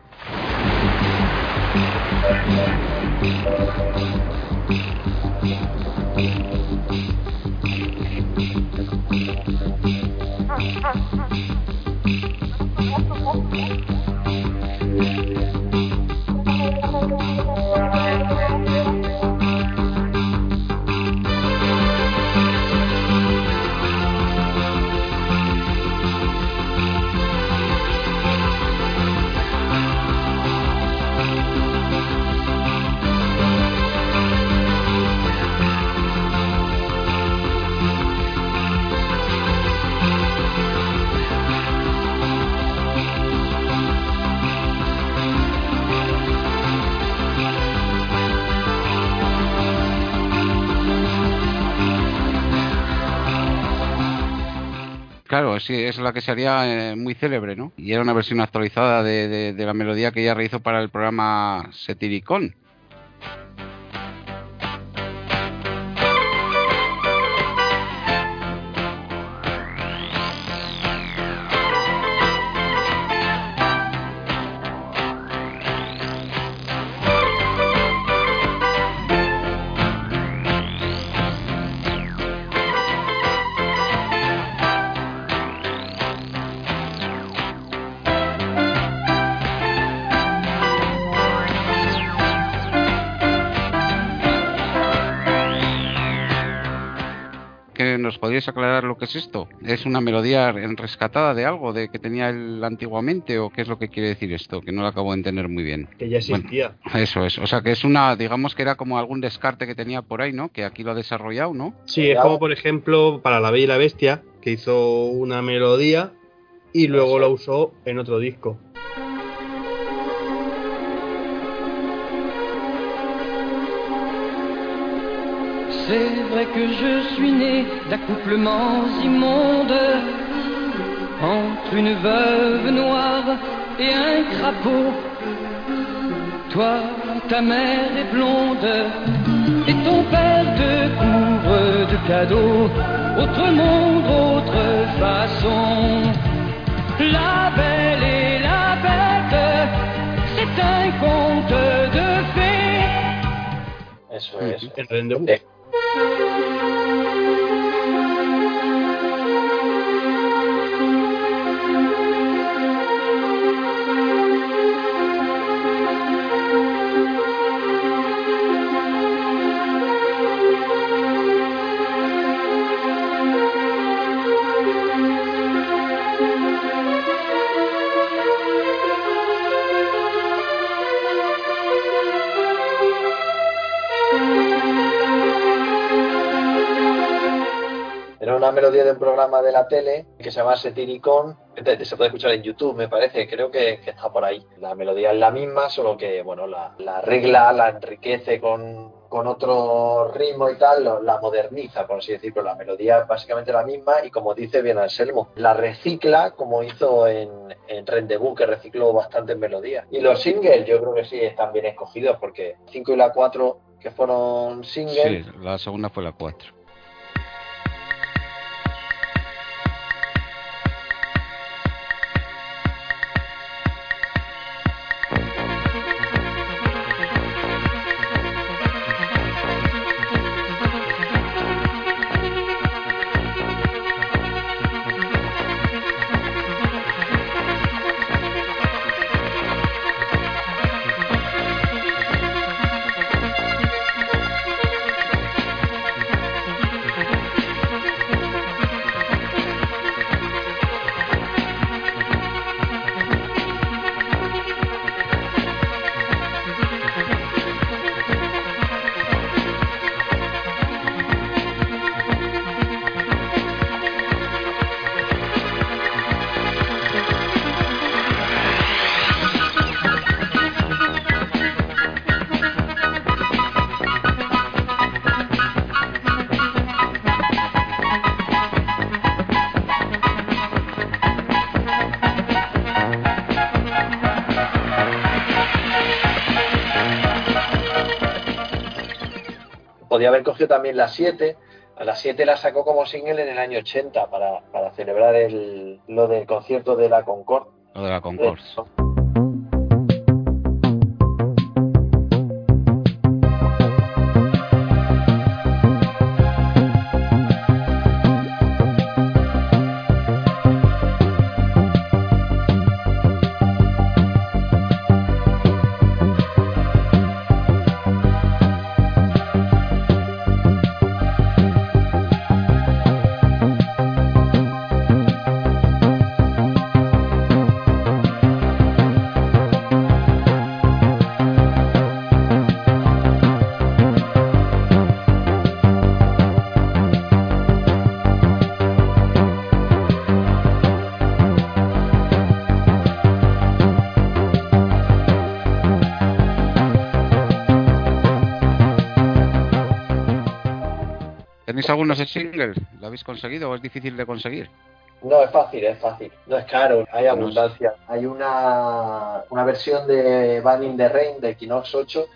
Claro, es la que sería eh, muy célebre, ¿no? Y era una versión actualizada de, la melodía que ella realizó para el programa Setiricón. ¿Nos podríais aclarar lo que es esto? ¿Es una melodía rescatada de algo de que tenía él antiguamente o qué es lo que quiere decir esto? Que no lo acabo de entender muy bien. Que ya existía. eso es, o sea que es una, digamos que era como algún descarte que tenía por ahí, ¿no? Que aquí lo ha desarrollado, ¿no? Sí, es como por ejemplo para La Bella y la Bestia, que hizo una melodía y luego la usó en otro disco. C'est vrai que je suis né d'accouplements immondes entre une veuve noire et un crapaud. Toi, ta mère est blonde et ton père te couvre de cadeaux. Autre monde, autre façon. La belle et la bête, c'est un conte de fées. Eso es. Melodía de un programa de la tele que se llama Setiricon. que Se puede escuchar en YouTube, me parece. Creo que, que está por ahí. La melodía es la misma, solo que bueno, la, la arregla, la enriquece con, con otro ritmo y tal, lo- la moderniza, por así decirlo. La melodía es básicamente la misma y como dice bien Anselmo, la recicla como hizo en, en Rendezvous, que recicló bastantes melodías. Y los singles yo creo que sí están bien escogidos porque 5 y la 4 que fueron singles Sí, la segunda fue la 4. Cogido también la 7. A la 7 la sacó como single en el año 80 para, para celebrar el, lo del concierto de la Concorde. Lo de la Concorde. ¿Tenéis algunos singles? ¿Lo habéis conseguido o es difícil de conseguir? No, es fácil, es fácil. No es caro, hay abundancia. Hay una, una versión de Van in the Rain de Equinox 8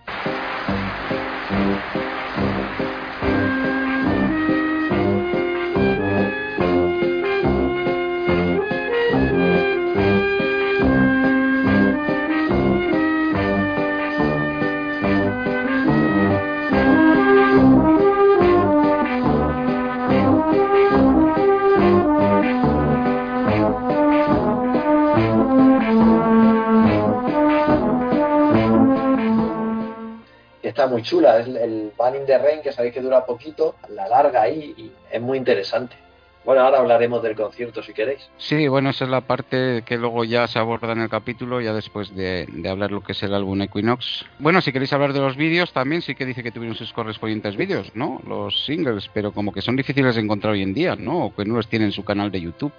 muy chula. Es el Banning de Rain, que sabéis que dura poquito, la larga ahí y es muy interesante. Bueno, ahora hablaremos del concierto si queréis. Sí, bueno, esa es la parte que luego ya se aborda en el capítulo, ya después de, de hablar lo que es el álbum Equinox. Bueno, si queréis hablar de los vídeos, también sí que dice que tuvieron sus correspondientes vídeos, ¿no? Los singles, pero como que son difíciles de encontrar hoy en día, ¿no? O que no los tienen en su canal de YouTube,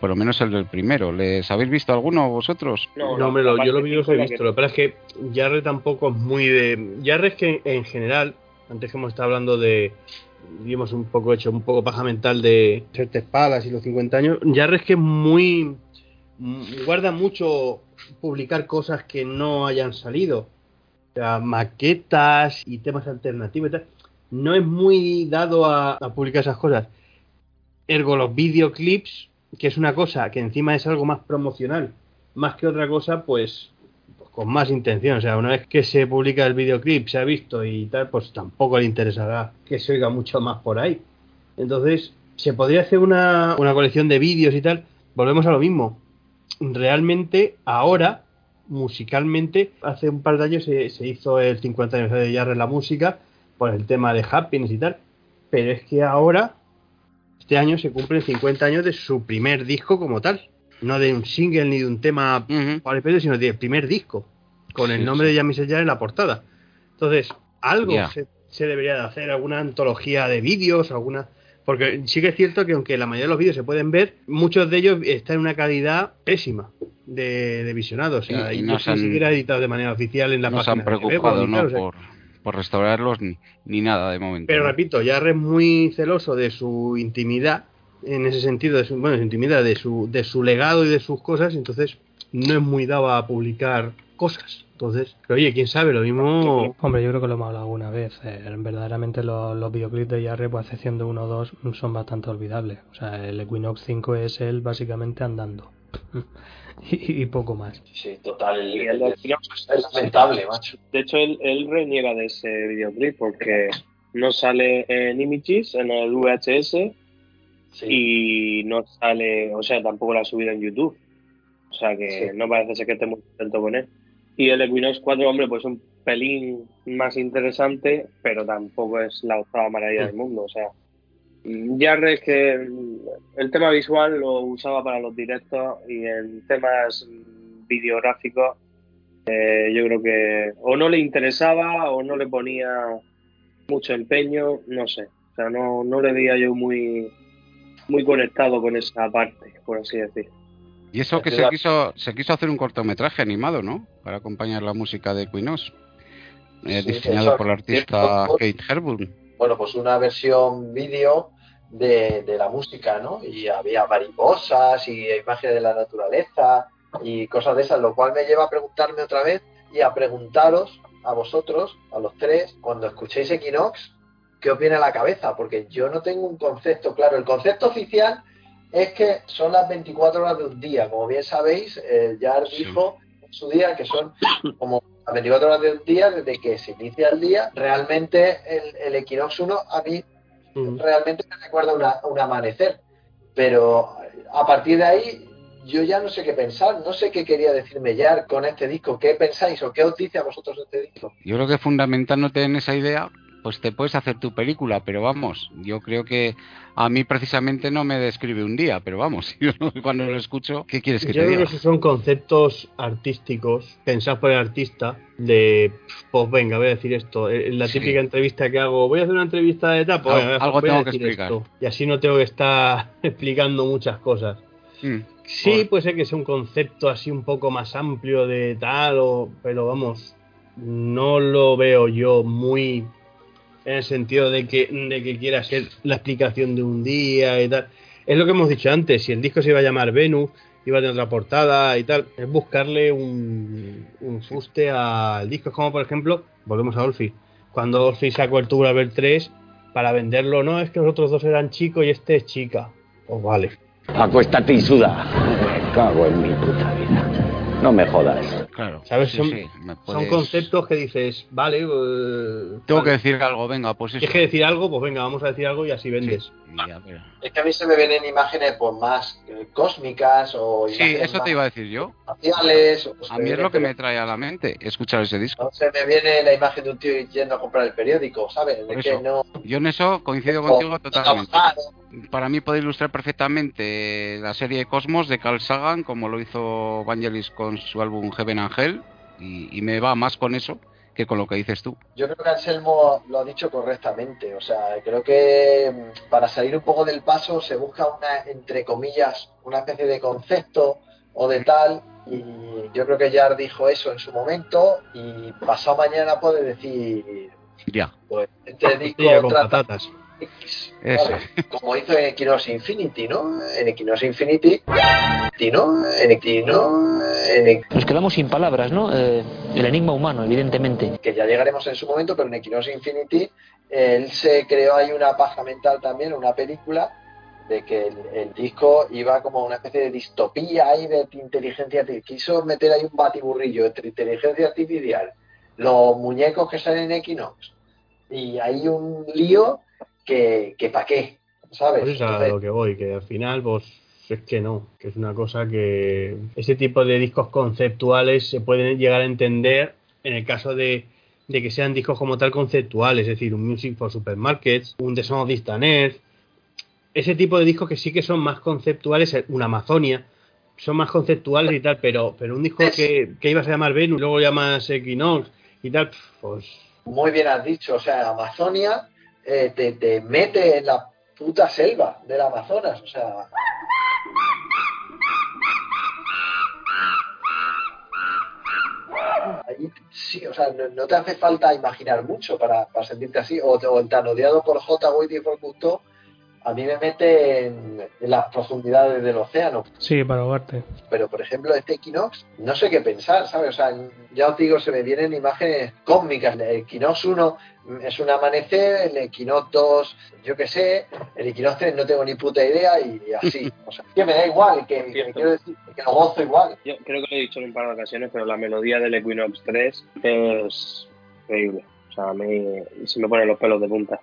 por lo menos el del primero. ¿Les habéis visto alguno vosotros? No, hombre, lo- yo los vídeos los he visto. Lo que pasa es que Jarre tampoco es muy de. Jarre es que en general, antes que hemos estado hablando de. Y hemos un poco hecho un poco paja mental de Serte Espadas y los 50 años. Jarre es que es muy. mm, guarda mucho publicar cosas que no hayan salido. O sea, maquetas y temas alternativos. No es muy dado a, publicar esas cosas. Ergo, los videoclips, que es una cosa que encima es algo más promocional, más que otra cosa, pues con más intención. O sea, una vez que se publica el videoclip, se ha visto y tal, pues tampoco le interesará que se oiga mucho más por ahí. Entonces, se podría hacer una, una colección de vídeos y tal. Volvemos a lo mismo. Realmente, ahora, musicalmente, hace un par de años se, hizo el 50 aniversario de Jarre la música por el tema de Happiness y tal. Pero es que ahora, este año se cumplen 50 años de su primer disco como tal. No de un single ni de un tema para el periodo, sino del primer disco. Con el nombre sí. de Jean-Michel Jarre en la portada. Entonces, algo Ya. se, se debería de hacer, alguna antología de vídeos, alguna... Porque sí que es cierto que aunque la mayoría de los vídeos se pueden ver, muchos de ellos están en una calidad pésima de, de visionado. O sea, Y- no se han- siquiera editado de manera oficial en la no se han preocupado ¿no? tal, o sea, por, por restaurarlos ni, ni nada de momento. pero ¿no? repito, Jarre es muy celoso de su intimidad, en ese sentido, de su, bueno, de su intimidad, de su, de su legado y de sus cosas, entonces no es muy dado a publicar cosas. Entonces, pero oye, quién sabe, lo mismo. Hombre, yo creo que lo hemos hablado alguna vez. eh, verdaderamente los, los videoclips de Jarre, pues a excepción de uno o dos, son bastante olvidables. O sea, el Equinox 5 es él básicamente andando. y, y poco más. Sí, total. El, Y el es lamentable, macho. De hecho, él, él reniega de ese videoclip porque no sale en Images, en el VHS, Sí. y no sale, o sea, tampoco lo ha subido en YouTube. O sea que Sí. no parece ser que esté muy contento con él. Y el Equinox 4, hombre, pues un pelín más interesante, pero tampoco es la octava maravilla del mundo. O sea, Jarre es que el tema visual lo usaba para los directos y en temas videográficos eh, yo creo que o no le interesaba o no le ponía mucho empeño, no sé. O sea, no, no le veía yo muy, muy conectado con esa parte, por así decir. Y eso que se quiso, se quiso hacer un cortometraje animado, ¿no? Para acompañar la música de Equinox. eh, Sí, diseñado por la artista cierto. Kate Herburn. bueno, pues una versión vídeo de, de la música, ¿no? Y había mariposas y imágenes de la naturaleza y cosas de esas, lo cual me lleva a preguntarme otra vez y a preguntaros a vosotros, a los tres, cuando escuchéis Equinox, ¿qué os viene a la cabeza? Porque yo no tengo un concepto claro. El concepto oficial es que son las 24 horas de un día. Como bien sabéis, eh, ya Sí. dijo en su día que son como las 24 horas de un día desde que se inicia el día. Realmente el, el Equinox 1 a mí Mm. realmente me recuerda una- un amanecer. Pero a partir de ahí yo ya no sé qué pensar, no sé qué quería decirme ya con este disco, qué pensáis o qué os dice a vosotros este disco. Yo creo que fundamentándote en esa idea, pues te puedes hacer tu película, pero vamos, yo creo que a mí precisamente no me describe un día, pero vamos, yo cuando lo escucho, ¿qué quieres que Yo te creo que diga? esos son conceptos artísticos pensados por el artista de, pues venga, voy a decir esto. En la Sí. típica entrevista que hago, voy a hacer una entrevista de etapa, Algo- algo tengo que explicar. Y así no tengo que estar explicando muchas cosas. Mm, Sí, Bueno. puede ser que sea un concepto así un poco más amplio de tal, o, pero vamos, no lo veo yo muy en el sentido de que, de que quiera ser la explicación de un día y tal. Es lo que hemos dicho antes, si el disco se iba a llamar Venus, iba a tener otra portada y tal, es buscarle un, un fuste al disco. Es como, por ejemplo, volvemos a Olfi, cuando Olfi sacó el Tubular Bell 3 para venderlo, no, es que los otros dos eran chicos y este es chica. Pues vale. Acuéstate y suda. Me cago en mi puta vida. No me jodas. Claro. ¿Sabes? sí, son, sí, me son puedes- conceptos que dices, vale, eh, Tengo vale. que decir algo, venga, pues eso. Tienes que decir algo, pues venga, vamos a decir algo y así vendes. Ver. Es que a mí se me vienen imágenes pues más eh, cósmicas o Sí, eso te iba a decir yo. o se A mí es lo que me trae a la mente, escuchar ese disco. No se me viene la imagen de un tío yendo a comprar el periódico, ¿sabes? De que no... Yo en eso coincido contigo totalmente. trabajar, Para mí puede ilustrar perfectamente la serie Cosmos de Carl Sagan, como lo hizo Vangelis con su álbum Heaven Angel, y, y me va más con eso que con lo que dices tú. Yo creo que Anselmo lo ha dicho correctamente. O sea, creo que mm, para salir un poco del paso se busca una, entre comillas, una especie de concepto o de tal. Y yo creo que Jar dijo eso en su momento. Y pasado mañana puede decir, Ya, pues este con trata patatas. Como hizo en Equinox Infinity, ¿no? En Equinox Infinity, ¿no? En Equinox, en Nos quedamos sin palabras, ¿no? Eh, el enigma humano, evidentemente. que ya llegaremos en su momento, pero en Equinox Infinity él se creó ahí una paja mental también, una película de que el, el disco iba como una especie de distopía ahí de inteligencia artificial. Quiso meter ahí un batiburrillo entre inteligencia artificial, los muñecos que salen en Equinox y hay un lío que, que pa' qué, ¿sabes? Pues es a Entonces, lo que voy, que al final, pues es que no, que es una cosa que ese tipo de discos conceptuales se pueden llegar a entender en el caso de, de que sean discos como tal conceptuales, es decir, un Music for Supermarkets, un The Sound of Distant Earth, ese tipo de discos que sí que son más conceptuales, una Amazonia, son más conceptuales y tal, pero, pero un disco que, que ibas a llamar Venus, luego llamas Equinox y tal, pues muy bien has dicho, o sea, Amazonia eh, te, te mete en la puta selva del Amazonas, o sea, ahí sí, o sea, no, no te hace falta imaginar mucho para, para sentirte así, o, o tan odiado por J. Waiting for Cousteau, a mí me mete en, en las profundidades del océano, Sí, para ahogarte. pero por ejemplo este Equinox no sé qué pensar, ¿sabes? O sea, ya os digo, se me vienen imágenes cósmicas. El Equinox 1 es un amanecer, el Equinox 2, yo qué sé, el Equinox 3 no tengo ni puta idea y así. O sea, que me da igual, que, que quiero decir que lo gozo igual. Yo creo que lo he dicho en un par de ocasiones, pero la melodía del Equinox 3 es increíble. O sea, a mí se me ponen los pelos de punta.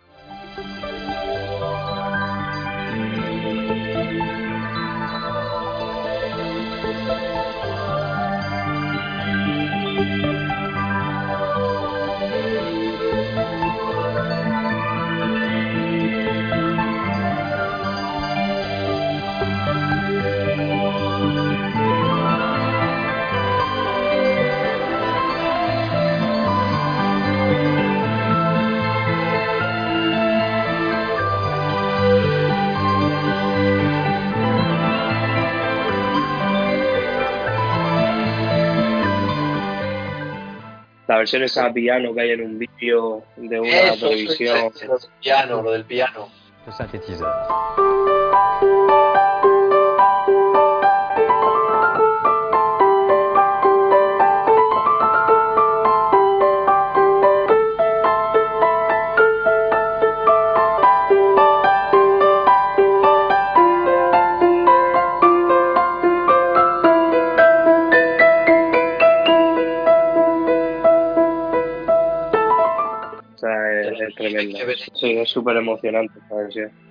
Esa a piano que hay en un vídeo de una Eso, televisión. eso, lo del piano, lo del piano. Tremenda. Sí, es súper emocionante.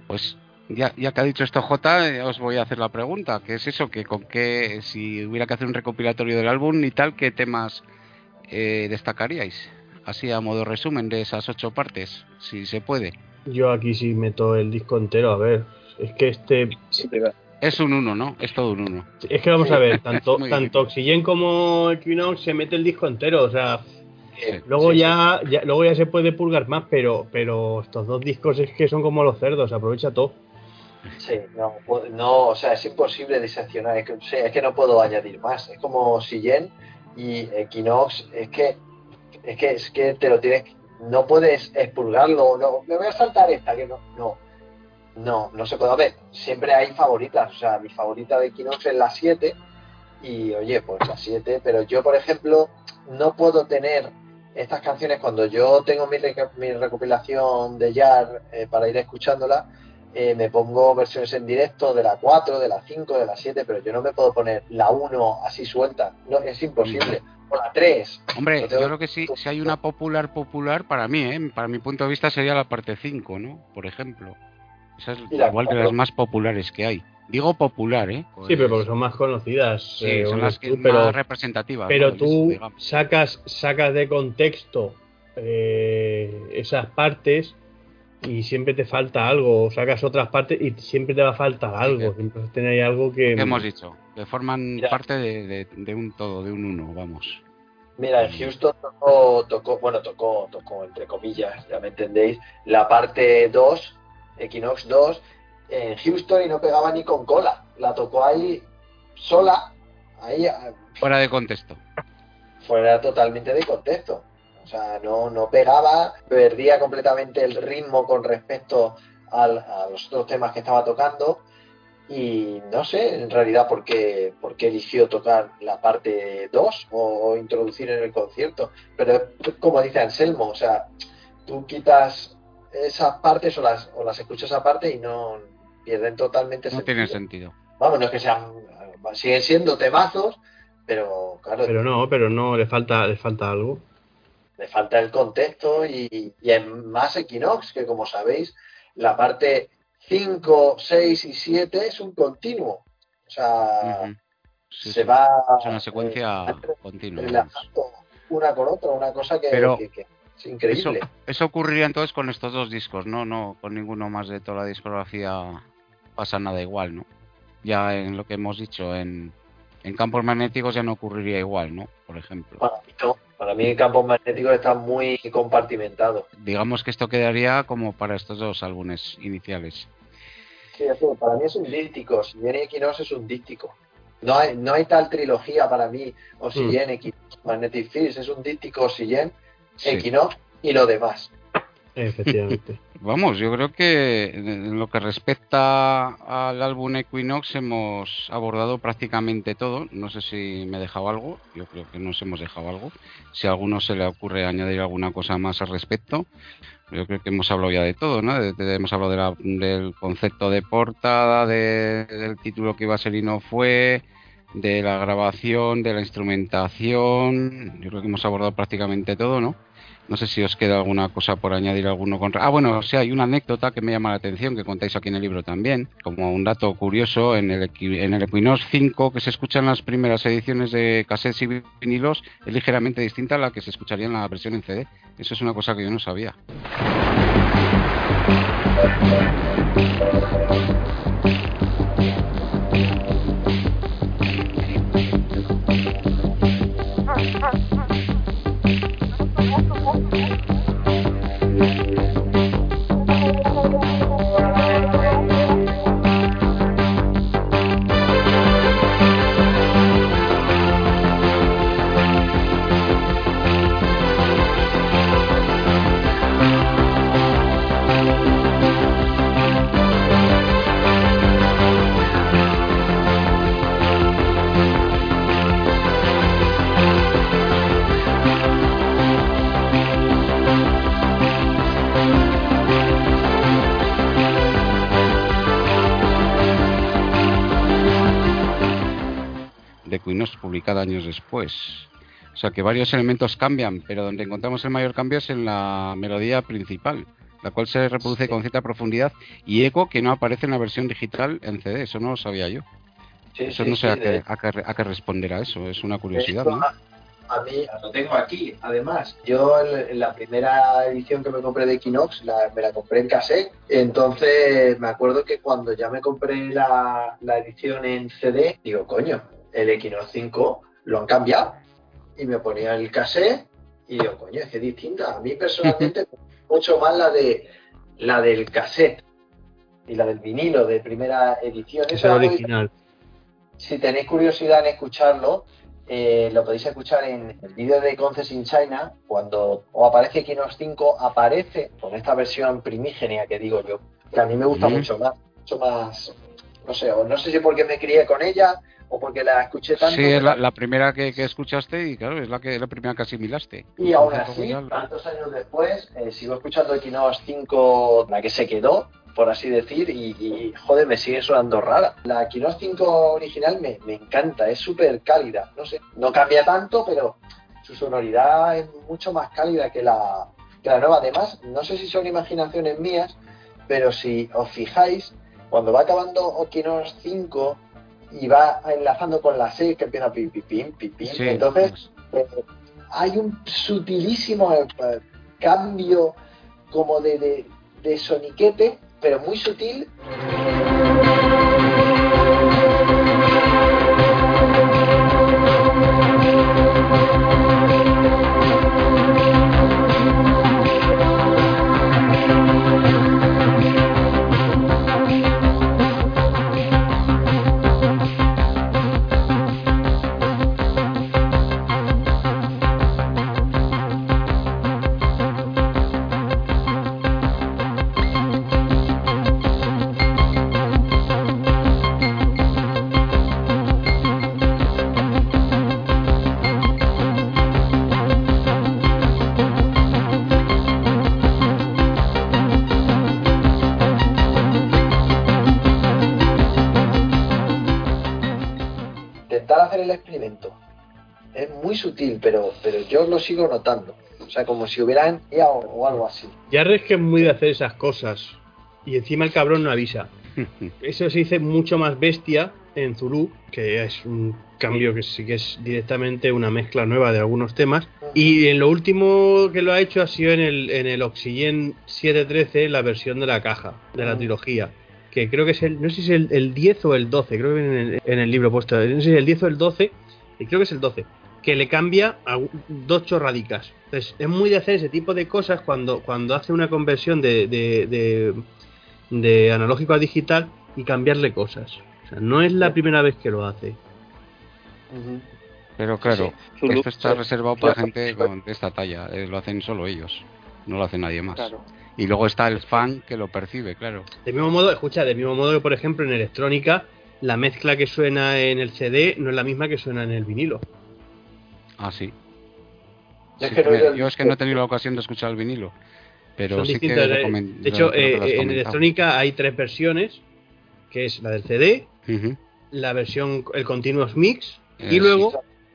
Pues ya, ya que ha dicho esto J, eh, os voy a hacer la pregunta, que es eso, que con qué, si hubiera que hacer un recopilatorio del álbum y tal, ¿qué temas eh, destacaríais? Así a modo resumen de esas ocho partes, si se puede. yo aquí sí meto el disco entero, a ver, es que este. Es un uno, ¿no? Es todo un uno. Es que vamos a ver, tanto, tanto Oxygen como Equinox se mete el disco entero, o sea, Sí, luego sí, ya, ya luego ya se puede pulgar más, pero pero estos dos discos es que son como los cerdos, aprovecha todo. Sí, no, no, o sea, es imposible diseccionar, es que, o sea, es que no puedo añadir más. Es como Sillen y Equinox, es que, es que, es que te lo tienes, no puedes expurgarlo, no, me voy a saltar esta, que no, no, no, no se puede. A ver, siempre hay favoritas, o sea, mi favorita de Equinox es la 7 y oye, pues la 7, pero yo, por ejemplo, no puedo tener estas canciones cuando yo tengo mi, recopilación de Jar eh, para ir escuchándola, eh, me pongo versiones en directo de la 4, de la 5, de la 7, pero yo no me puedo poner la 1 así suelta. No, es imposible. O la 3. Hombre, No yo creo que sí, si hay una popular popular, para mí, ¿eh? para mi punto de vista sería la parte 5, ¿no? Por ejemplo. Esa es la igual de las más populares que hay. Digo popular, ¿eh? Sí, pero porque son más conocidas. Sí, eh, son las que tú, más pero, representativas. pero ¿no? tú digamos. sacas, sacas de contexto eh, esas partes y siempre te falta algo. O sacas otras partes y siempre te va a faltar algo. tener ahí algo que. ¿Qué hemos dicho? Que forman Mira. parte de, de- de un todo, de un uno, vamos. Mira, en Houston tocó, tocó, bueno, tocó, tocó entre comillas, ya me entendéis, la parte 2, Equinox 2, en Houston y no pegaba ni con cola. La tocó ahí sola, ahí ah, Fuera de contexto. fuera totalmente de contexto. O sea, no, no pegaba, perdía completamente el ritmo con respecto al- a los otros temas que estaba tocando. Y no sé en realidad por qué, por qué eligió tocar la parte 2 o, introducir en el concierto. Pero es como dice Anselmo, o sea, tú quitas esas partes o las, o las escuchas aparte y no pierden totalmente No sentido. tiene sentido. Vamos, no es que sean, siguen siendo temazos, pero claro, Pero no, pero no, le falta, le falta algo. le falta el contexto y, y en más Equinox, que como sabéis, la parte 5, 6 y 7 es un continuo. O sea. Sí, se sí. va Es una secuencia eh, continua. una con otra, una cosa que, Pero que- que es increíble. Eso, eso ocurriría entonces con estos dos discos, ¿no? No con ninguno más de toda la discografía pasa nada igual, ¿no? Ya en lo que hemos dicho, en, en campos magnéticos ya no ocurriría igual, ¿no? Por ejemplo. Para mí no. Para mí campos magnéticos están muy compartimentados. Digamos que esto quedaría como para estos dos álbumes iniciales. Sí, eso, para mí es un díptico. Si viene Equinox es un díptico. No hay, no hay tal trilogía para mí. O si Mm. Equinox, Magnetic Fields es un díptico Oxygen, Sí. Equinox y lo demás. Efectivamente. Vamos, yo creo que en lo que respecta al álbum Equinox hemos abordado prácticamente todo. No sé si me he dejado algo, yo creo que nos hemos dejado algo. Si a alguno se le ocurre añadir alguna cosa más al respecto, yo creo que hemos hablado ya de todo, ¿no? Hemos hablado de la- del concepto de portada, de- del título que iba a ser y no fue, de la grabación, de la instrumentación. Yo creo que hemos abordado prácticamente todo, ¿no? No sé si os queda alguna cosa por añadir alguno con... Ah, bueno, o sea, hay una anécdota que me llama la atención, que contáis aquí en el libro también, como un dato curioso, en el, en el Equinox 5, que se escucha en las primeras ediciones de cassettes y vinilos, es ligeramente distinta a la que se escucharía en la versión en CD. Eso es una cosa que yo no sabía. De Equinox publicada años después. O sea que varios elementos cambian, pero donde encontramos el mayor cambio es en la melodía principal, la cual se reproduce con cierta profundidad y eco que no aparece en la versión digital en CD. Eso no lo sabía yo. Sí, Eso sí, no sé a, qué, a qué- a qué responder a eso. Es una curiosidad, Esto ¿no? a, a mí lo tengo aquí. Además, yo en, en la primera edición que me compré de Equinox, la- me la compré en cassette. Entonces me acuerdo que cuando ya me compré la, la edición en CD, digo, coño, el Equinox 5 lo han cambiado. Y me ponía el cassette y digo, coño, es que es distinta. A mí personalmente mucho más la de la del cassette y la del vinilo de primera edición. Es original. si tenéis curiosidad en escucharlo, eh, lo podéis escuchar en el vídeo de Conces in China. Cuando o aparece Equinox 5, aparece con esta versión primígenia que digo yo, que a mí me gusta mucho más. Mucho más, no sé, o no sé si porque me crié con ella o porque la escuché tanto. Sí, es la, la primera que, que escuchaste y claro, es la que la primera que asimilaste. Y aún Entonces, así, luego ya- tantos años después, eh, sigo escuchando Equinox 5, la que se quedó, por así decir, y, y, joder, me sigue sonando rara. La Equinox 5 original me, me encanta, es súper cálida, no sé, no cambia tanto, pero su sonoridad es mucho más cálida que la, que la nueva. Además, no sé si son imaginaciones mías, pero si os fijáis, cuando va acabando Equinox 5 y va enlazando con la 6, que empieza pim, pim, pim, pim, pim, Sí. entonces eh, hay un sutilísimo eh, cambio como de, de, de soniquete, pero muy sutil. Pero, pero yo lo sigo notando. O sea, como si hubieran o, o algo así. Jarre es que es muy de hacer esas cosas. Y encima el cabrón no avisa. Eso se dice mucho más bestia en Zulu, que es un cambio que sí que es directamente una mezcla nueva de algunos temas. Y en lo último que lo ha hecho ha sido en el, en el Oxygen 713, la versión de la caja, de la trilogía. Que creo que es el, no sé si es el, el 10 o el 12, creo que viene en el, en el libro puesto, no sé si es el 10 o el 12, y creo que es el 12, que le cambia a dos chorradicas. Entonces, es muy de hacer ese tipo de cosas cuando, cuando hace una conversión de, de, de, de analógico a digital y cambiarle cosas. O sea, no es la primera vez que lo hace. Pero claro, Zulu, esto está sí. reservado para Claro. gente con- de esta talla. eh, lo hacen solo ellos. No lo hace nadie más. Claro. Y luego está el fan que lo percibe, claro. De mismo modo, escucha, de mismo modo que, por ejemplo, en electrónica, la mezcla que suena en el CD no es la misma que suena en el vinilo. Ah, sí. Yo es Sí, que no he mira, oído el- yo es que no he tenido la ocasión de escuchar el vinilo. Pero Son sí que lo eh. de hecho, eh, lo en electrónica hay tres versiones, que es la del CD, la versión, el Continuous Mix, Eh, y luego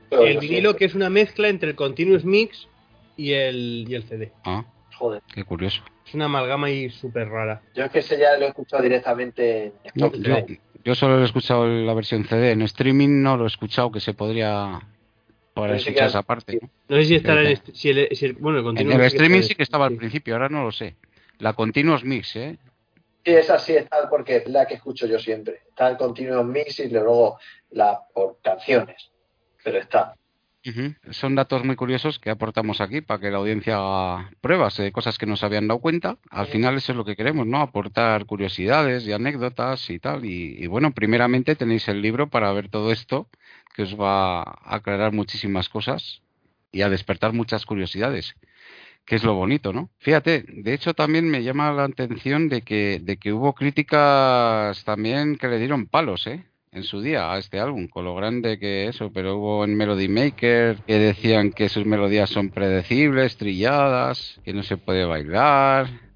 Pero el vinilo que es una mezcla entre el Continuous Mix y el, y el CD. Ah, Joder. qué curioso. Es una amalgama ahí súper rara. Yo es que ese ya lo he escuchado directamente en No, yo, yo solo he escuchado la versión CD. En streaming no lo he escuchado, que se podría ¿no? Sé si estará en este- si el, si el- bueno, el En el streaming está sí que estaba al principio, ahora no lo sé. La Continuous Mix, ¿eh? Sí, esa sí está porque es la que escucho yo siempre. Está el Continuous Mix y luego la por canciones. Pero está. Son datos muy curiosos que aportamos aquí para que la audiencia haga pruebas de cosas que no se habían dado cuenta. Al final eso es lo que queremos, ¿no? Aportar curiosidades y anécdotas y tal. Y, y bueno, primeramente tenéis el libro para ver todo esto, que os va a aclarar muchísimas cosas y a despertar muchas curiosidades, que es lo bonito, ¿no? Fíjate, de hecho también me llama la atención de que, de que hubo críticas también que le dieron palos, ¿eh? en su día a este álbum, con lo grande que eso, pero hubo en Melody Maker que decían que sus melodías son predecibles, trilladas, que no se puede bailar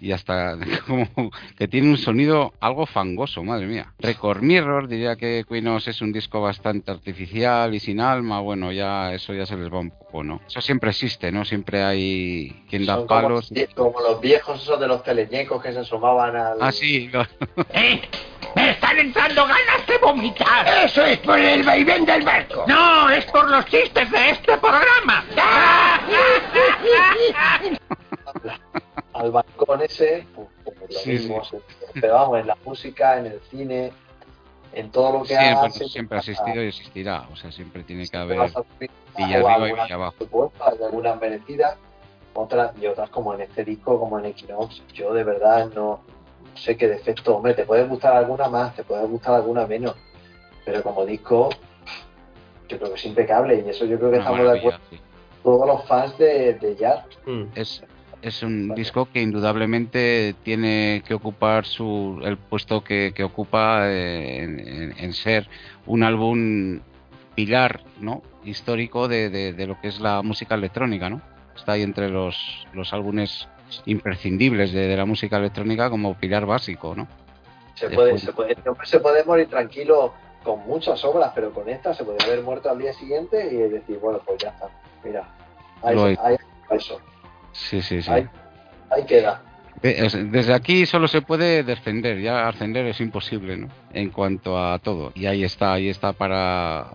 y hasta como que tiene un sonido algo fangoso, madre mía. Record Mirror diría que Queens es un disco bastante artificial y sin alma, bueno, ya eso ya se les va un poco, ¿no? Eso siempre existe, ¿no? Siempre hay quien da Son palos. como los viejos esos de los teleñecos que se asomaban al. Ah, sí, lo- ¡Eh! ¡Me están entrando ganas de vomitar! ¡Eso es por el vaivén del barco! ¡No! ¡Es por los chistes de este programa! al balcón ese, pues, pues lo Sí, mismo. se- Pero vamos, en la música, en el cine, en todo lo que siempre, hace. siempre ha existido y existirá, o sea, siempre tiene que haber villa arriba y villa abajo. hay algunas merecidas, otras y otras como en este disco, como en Equinox. Yo de verdad no, no sé qué defecto, hombre, te puede gustar alguna más, te puede gustar alguna menos, pero como disco, yo creo que es impecable y eso yo creo que Una estamos de acuerdo sí. todos los fans de, de Jazz. Mm. Es, es un disco que indudablemente tiene que ocupar su, el puesto que, que ocupa eh, en, en- en ser un álbum pilar ¿no? histórico de, de- de lo que es la música electrónica. ¿no? Está ahí entre los, los álbumes imprescindibles de, de la música electrónica como pilar básico, ¿no? Se De puede, se puede, se puede morir tranquilo con muchas obras, pero con esta se podría haber muerto al día siguiente y decir, bueno, pues ya está. Mira, ahí- eso, Sí, sí, sí. ahí, ahí queda. De- es- Desde aquí solo se puede descender, ya ascender es imposible, ¿no? En cuanto a todo. Y ahí está, ahí está para,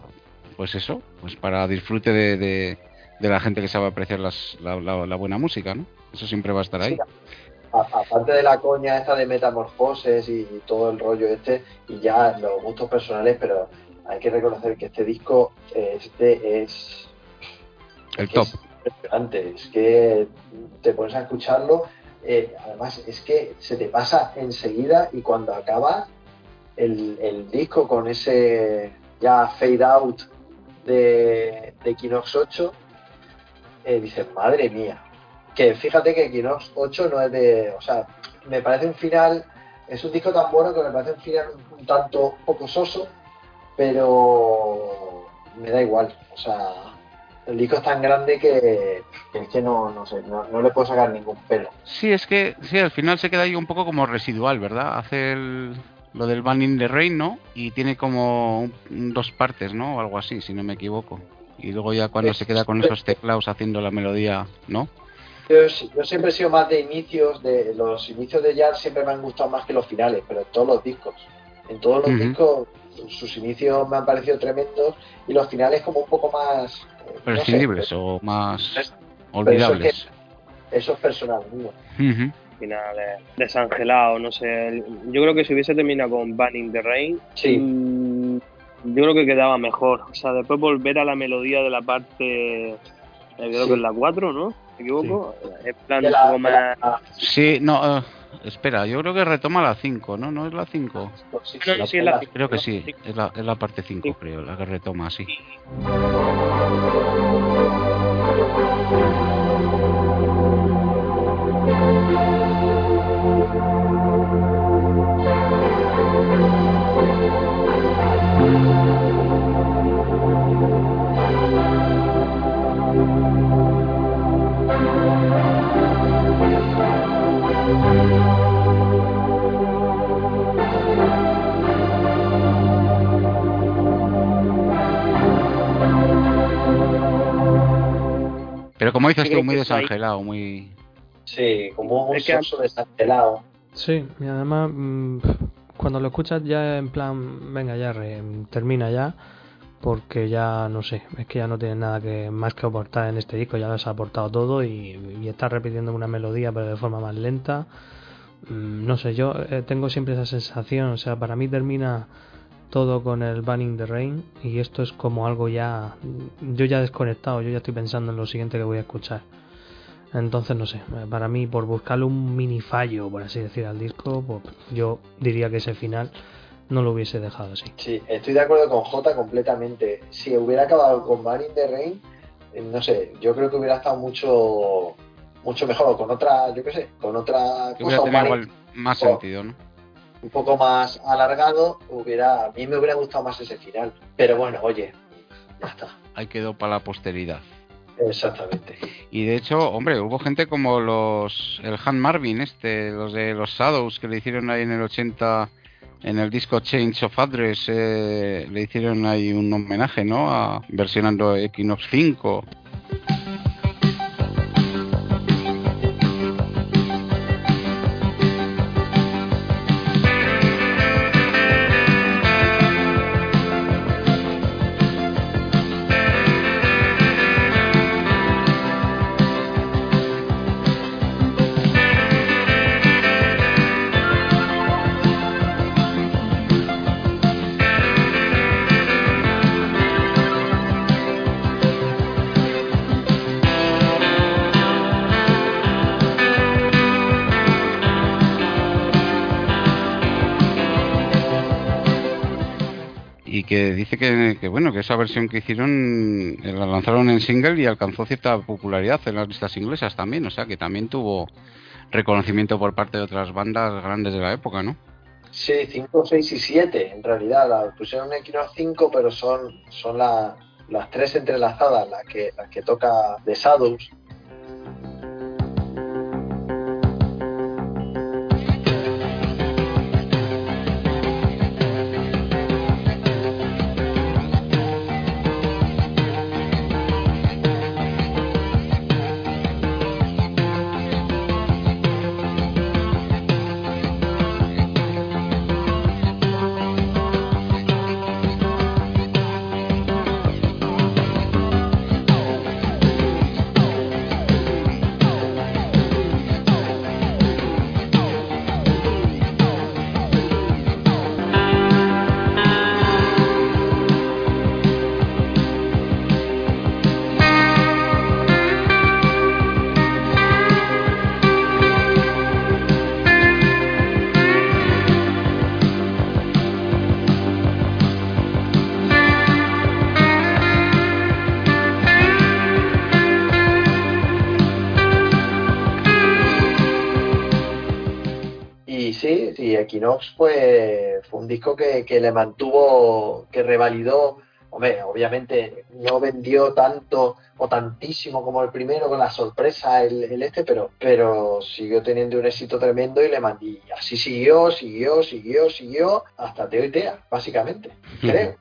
pues eso, pues para disfrute de, de, de la gente que sabe apreciar las, la, la- la buena música, ¿no? Eso siempre va a estar ahí. A- aparte de la coña esta de metamorfoses y, y todo el rollo este, y ya los gustos personales, pero hay que reconocer que este disco, este es El es top. Impresionante, es que te pones a escucharlo, eh, además es que se te pasa enseguida y cuando acaba el, disco con ese ya fade out de, de Equinox 8, eh, dices, madre mía, que fíjate que Equinox 8 no es de, o sea, me parece un final, es un disco tan bueno que me parece un final un tanto poco soso, pero me da igual, o sea, el disco es tan grande que, que es que no, no sé, no, no le puedo sacar ningún pelo. Sí, es que sí, al final se queda ahí un poco como residual, ¿verdad? Hace el- lo del Ban in the Rain, ¿no? Y tiene como un- dos partes, ¿no? O algo así, si no me equivoco. Y luego ya cuando se queda con esos teclados haciendo la melodía, ¿no? Yo, yo siempre he sido más de inicios, de los inicios de jazz siempre me han gustado más que los finales, pero en todos los discos. En todos los discos sus inicios me han parecido tremendos y los finales como un poco más... no sé, Prescindibles o más Es- olvidables. eso es personal final eh, desangelado, no sé. Yo creo que si hubiese terminado con Banning the Rain, Sí. mm, yo creo que quedaba mejor. O sea, después volver a la melodía de la parte, eh, creo Sí. que es la 4, ¿no? ¿Me equivoco? En plan, De un la- poco de más. la- Sí, no, eh, espera, yo creo que retoma la 5, ¿no? ¿No es la 5? sí, No, no, sí, es la cinco. Creo que sí, es la, es la parte 5, Sí. creo, la que retoma, sí. Pero como dices tú, muy desangelado, muy... Sí, como un Es que- soso desangelado. Sí, y además mm, cuando lo escuchas ya en plan, venga ya, re- termina ya, porque ya no sé, es que ya no tienes nada que más que aportar en este disco, ya lo has aportado todo y, y estás repitiendo una melodía pero de forma más lenta. Mm, no sé, yo eh, tengo siempre esa sensación, o sea, para mí termina todo con el Banning the Rain y esto es como algo ya, yo ya desconectado, yo ya estoy pensando en lo siguiente que voy a escuchar. Entonces, no sé, para mí, por buscarle un mini fallo, por así decir, al disco, pues yo diría que ese final no lo hubiese dejado así. Sí, estoy de acuerdo con J completamente. Si hubiera acabado con Van in the Rain, eh, no sé, yo creo que hubiera estado mucho mucho mejor o con otra, yo qué sé, con otra cosa, hubiera tenido igual más sentido, ¿no? Un poco más alargado, hubiera a mí me hubiera gustado más ese final. Pero bueno, oye, ya está. Ahí quedó para la posteridad. Exactamente. Y de hecho, hombre, hubo gente como los el Han Marvin, este, los de los Shadows que le hicieron ahí en el 80 en el disco Change of Address, eh, le hicieron ahí un homenaje, ¿no? A, versionando Equinox 5. Que dice que, bueno que esa versión que hicieron eh, la lanzaron en single y alcanzó cierta popularidad en las listas inglesas también, o sea que también tuvo reconocimiento por parte de otras bandas grandes de la época, ¿no? Sí, 5, 6 y 7, en realidad. La pusieron en Equinox 5, pero son, son la- las tres entrelazadas las que, las que toca The Shadows. Equinox, pues, fue un disco que, que le mantuvo, que revalidó hombre, obviamente no vendió tanto o tantísimo como el primero con la sorpresa el, este, pero, pero siguió teniendo un éxito tremendo y le mandí. Así siguió, siguió, siguió, siguió hasta Teo y Tea, básicamente, creo.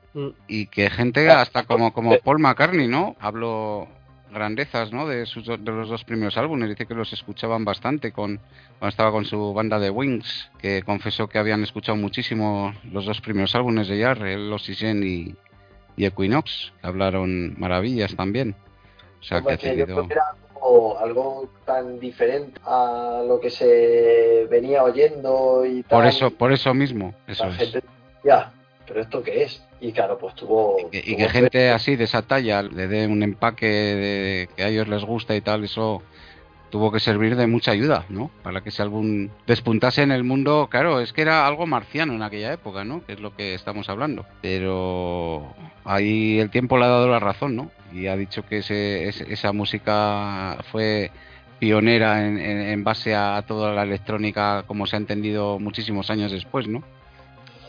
Y que gente hasta como, como Paul McCartney, ¿no? Hablo grandezas, ¿no? De, sus, de los dos primeros álbumes. Dice que los escuchaban bastante con, cuando estaba con su banda de Wings, que confesó que habían escuchado muchísimo los dos primeros álbumes de Jarre, Los Isen y, y Equinox, hablaron maravillas también. O sea, que, que era algo, tan diferente a lo que se venía oyendo y tal. Por eso, por eso mismo, eso es. ya, pero esto qué es? Y claro, pues tuvo... Y que, gente así de esa talla le dé un empaque de que a ellos les gusta y tal, eso tuvo que servir de mucha ayuda, ¿no? Para que ese álbum despuntase en el mundo. Claro, es que era algo marciano en aquella época, ¿no? Que es lo que estamos hablando. Pero ahí el tiempo le ha dado la razón, ¿no? Y ha dicho que ese, esa música fue pionera en, en, base a toda la electrónica como se ha entendido muchísimos años después, ¿no?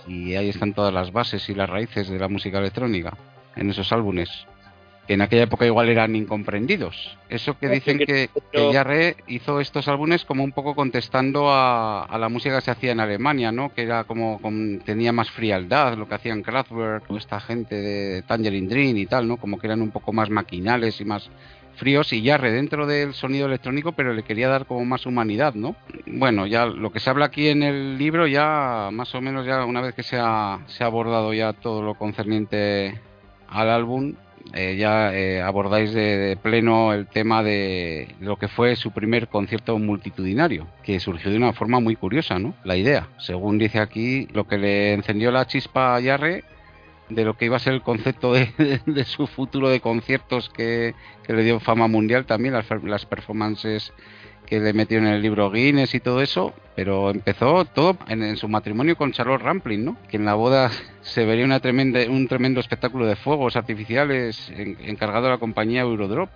Y ahí están todas las bases y las raíces de la música electrónica en esos álbumes que en aquella época igual eran incomprendidos. Eso que dicen que, que Jarre hizo estos álbumes como un poco contestando a, la música que se hacía en Alemania, ¿no? Que era como, tenía más frialdad, lo que hacían Kraftwerk o esta gente de Tangerine Dream y tal, ¿no? Como que eran un poco más maquinales y más fríos y Jarre dentro del sonido electrónico, pero le quería dar como más humanidad, ¿no? Bueno, ya lo que se habla aquí en el libro ya más o menos ya una vez que se ha, se ha abordado ya todo lo concerniente al álbum, eh, ya eh, abordáis de, pleno el tema de lo que fue su primer concierto multitudinario, que surgió de una forma muy curiosa, ¿no? La idea. Según dice aquí, lo que le encendió la chispa a Yarre de lo que iba a ser el concepto de, su futuro de conciertos que, le dio fama mundial también, las, performances que le metió en el libro Guinness y todo eso, pero empezó todo en, su matrimonio con Charlotte Rampling, ¿no? Que en la boda se vería una tremenda, un tremendo espectáculo de fuegos artificiales encargado de la compañía Eurodrop,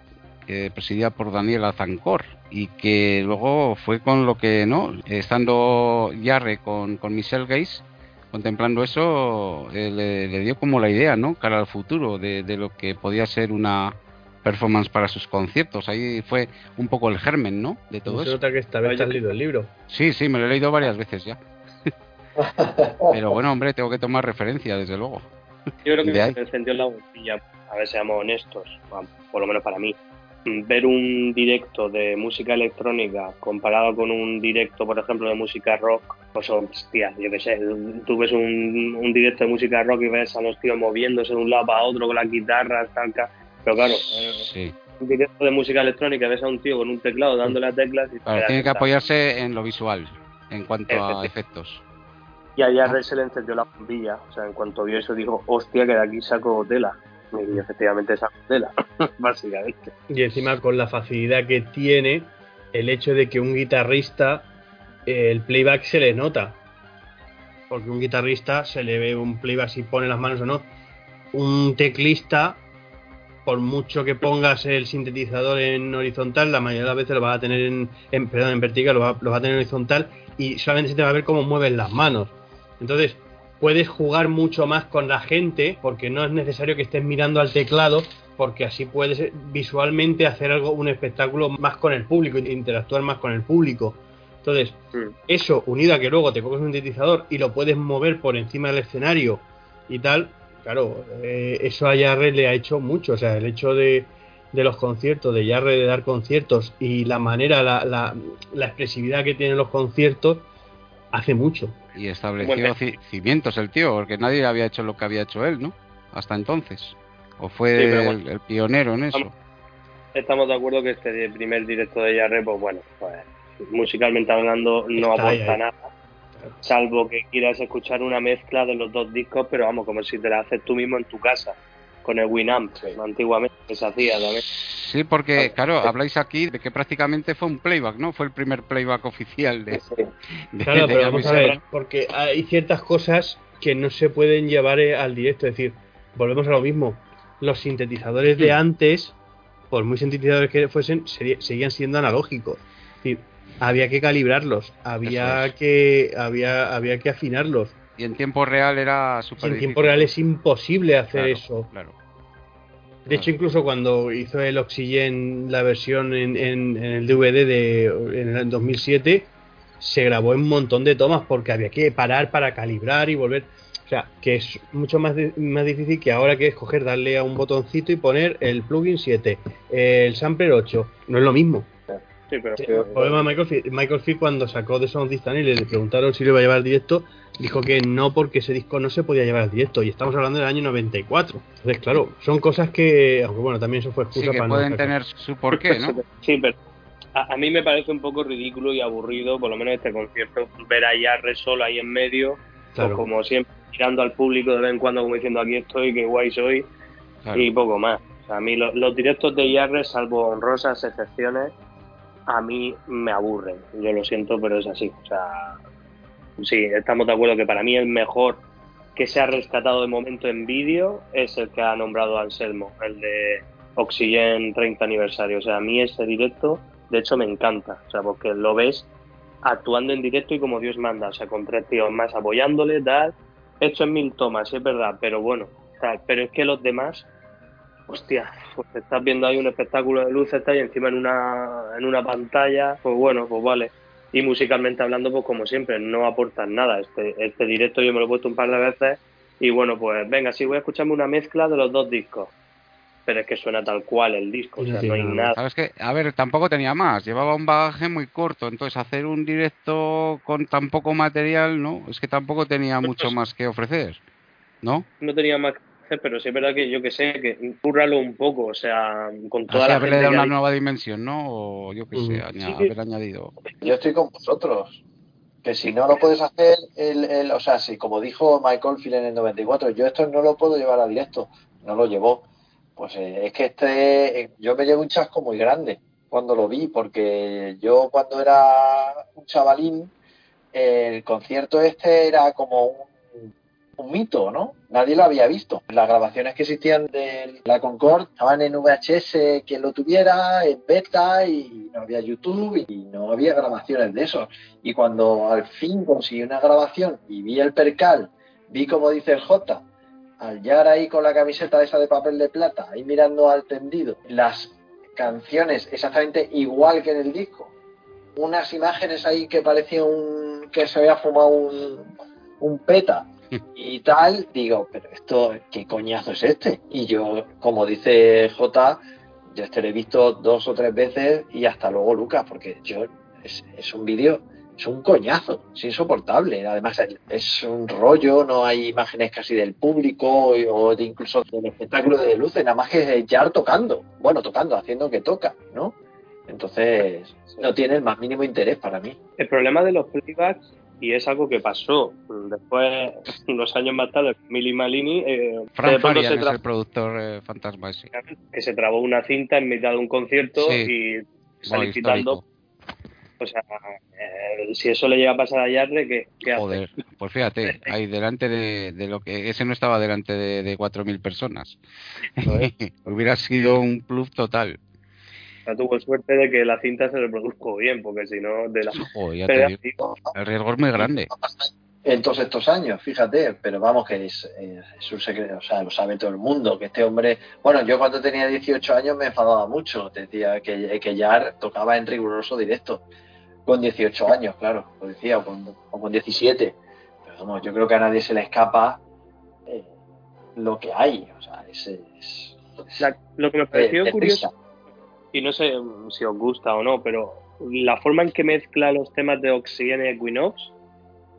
que presidía por Daniel Azancor, y que luego fue con lo que, ¿no? Estando Yarre con, con Michelle Gates, contemplando eso, eh, le, dio como la idea, ¿no? Cara al futuro de, de lo que podía ser una performance para sus conciertos. Ahí fue un poco el germen, ¿no? De todo eso. nota que esta vez te has leído el libro. Sí, sí, me lo he leído varias veces ya. Pero bueno, hombre, tengo que tomar referencia, desde luego. Yo creo que se encendió la bombilla, a ver, seamos honestos, por lo menos para mí. Ver un directo de música electrónica comparado con un directo, por ejemplo, de música rock, pues hostia, yo qué sé, tú ves un, un directo de música rock y ves a los tíos moviéndose de un lado para otro con las guitarras, tal, pero claro, eh, un directo de música electrónica ves a un tío con un teclado dándole a teclas. Y tiene que apoyarse en lo visual, en cuanto a efectos. Y a Jarre se le encendió la bombilla. O sea, en cuanto vio eso, dijo: Hostia, que de aquí saco tela. Y efectivamente tela, básicamente. Y encima, con la facilidad que tiene, el hecho de que un guitarrista, el playback se le nota. Porque un guitarrista se le ve un playback si pone las manos o no. Un teclista por mucho que pongas el sintetizador en horizontal, la mayoría de las veces lo vas a tener en, perdón, en vertical, lo va, lo va, a tener en horizontal y solamente se te va a ver cómo mueven las manos. Entonces, puedes jugar mucho más con la gente porque no es necesario que estés mirando al teclado porque así puedes visualmente hacer algo, un espectáculo más con el público, interactuar más con el público. Entonces, eso unido a que luego te coges un sintetizador y lo puedes mover por encima del escenario y tal, claro, eh, eso a Yarre le ha hecho mucho. O sea, el hecho de, los conciertos, de Yarre de dar conciertos y la manera, la, la, expresividad que tienen los conciertos, hace mucho. Y estableció cimientos el tío, porque nadie había hecho lo que había hecho él, ¿no? Hasta entonces. O fue el, pionero en eso. Estamos de acuerdo que este primer directo de Yarre, pues bueno, pues, musicalmente hablando, no aporta nada salvo que quieras escuchar una mezcla de los dos discos, pero vamos, como si te la haces tú mismo en tu casa, con el Winamp, antiguamente se hacía también. Sí, porque claro, habláis aquí de que prácticamente fue un playback, ¿no? Fue el primer playback oficial de... claro, pero vamos a ver, porque hay ciertas cosas que no se pueden llevar eh, al directo, es decir, volvemos a lo mismo, los sintetizadores de antes, por muy sintetizadores que fuesen, seguían siendo analógicos. Es decir, había que calibrarlos, había que había había que afinarlos. Y en tiempo real era súper En tiempo real es imposible hacer Claro, eso. Claro. De hecho, incluso cuando hizo el Oxygen la versión en, en- en el DVD de en el 2007, se grabó en un montón de tomas porque había que parar para calibrar y volver. O sea, que es mucho más, más difícil que ahora que es coger, darle a un botoncito y poner el plugin 7, el sampler 8. No es lo mismo. Sí, pero Sí, el problema de Michael Field, Michael Field cuando sacó The Sound of Distance y le preguntaron si lo iba a llevar directo, dijo que no porque ese disco no se podía llevar al directo y estamos hablando del año 94. Entonces, claro, son cosas que, aunque bueno, también eso fue excusa Sí, que para no pueden tener su porqué, ¿no? Sí, pero a, a mí me parece un poco ridículo y aburrido, por lo menos este concierto, ver a Yarre solo ahí en medio, Claro. pues como siempre, mirando al público de vez en cuando, como diciendo aquí estoy, qué guay soy, Claro. y poco más. O sea, a mí lo- los directos de Yarre, salvo honrosas excepciones, a mí me aburren. Yo lo siento, pero es así. O sea, sí, estamos de acuerdo que para mí el mejor que se ha rescatado de momento en vídeo es el que ha nombrado Anselmo, el de Oxygen 30 aniversario. O sea, a mí ese directo, de hecho, me encanta. O sea, porque lo ves actuando en directo y como Dios manda. O sea, con tres tíos más apoyándole, tal. Hecho en mil tomas, es verdad, pero bueno. pero es que los demás, hostia, pues estás viendo ahí un espectáculo de luces, está ahí encima en una, en una pantalla, pues bueno, pues vale. Y musicalmente hablando, pues como siempre, no aportan nada. Este, este directo yo me lo he puesto un par de veces y bueno, pues venga, sí voy a escucharme una mezcla de los dos discos. Pero es que suena tal cual el disco, o sea, no hay nada. ¿Sabes qué? A ver, tampoco tenía más, llevaba un bagaje muy corto, entonces hacer un directo con tan poco material, ¿no? Es que tampoco tenía mucho más que ofrecer, ¿no? No tenía más que hacer, pero sí es verdad que yo que sé, que cúrralo un poco, o sea, con toda Así la gente que una hay- nueva dimensión, ¿no? O yo qué sé, Mm. Sí. haber añadido. Yo estoy con vosotros. Que si no lo puedes hacer, el, el- o sea, si como dijo Michael Field en el 94, yo esto no lo puedo llevar a directo, no lo llevó. Pues eh, es que este, eh, yo me llevo un chasco muy grande cuando lo vi, porque yo cuando era un chavalín, el concierto este era como un, un mito, ¿no? Nadie lo había visto. Las grabaciones que existían de la Concorde estaban en VHS, quien lo tuviera, en beta, y no había YouTube, y no había grabaciones de eso. Y cuando al fin conseguí una grabación y vi el percal, vi como dice el J, al Yar ahí con la camiseta esa de papel de plata, ahí mirando al tendido, las canciones exactamente igual que en el disco, unas imágenes ahí que parecía un que se había fumado un, un peta y tal, digo, pero esto, ¿qué coñazo es este? Y yo, como dice J, yo este lo he visto dos o tres veces y hasta luego Lucas, porque yo es, es un vídeo, es un coñazo, es insoportable. Además es- un rollo, no hay imágenes casi del público o de incluso del espectáculo de luces, nada más que Jar tocando, bueno, tocando, haciendo que toca, ¿no? Entonces no tiene el más mínimo interés para mí. El problema de los playbacks, y es algo que pasó después, unos años más tarde, Mili Malini, eh, Fran Farian es el productor eh, fantasma que se trabó una cinta en mitad de un concierto Sí. y quitando. histórico. O sea, eh, si eso le llega a pasar a Yarre, ¿qué, qué hace? Joder, pues fíjate, ahí delante de, de lo que... Ese no estaba delante de, de 4.000 personas. Hubiera sido un plus total. Sea, tuvo suerte de que la cinta se reprodujo bien, porque si no, de la. Ya te digo, el riesgo es muy grande. en todos estos años, fíjate, pero vamos que es, eh, es un secreto, o sea, lo sabe todo el mundo, que este hombre, bueno, yo cuando tenía 18 años me enfadaba mucho, decía que, que Jar tocaba en riguroso directo, con 18 años, claro, lo decía, o con, o con 17, pero vamos, yo creo que a nadie se le escapa eh, lo que hay, o sea, es... es- es La- lo que me pareció curioso, risa. Y no sé si os gusta o no, pero la forma en que mezcla los temas de Oxygen y Equinox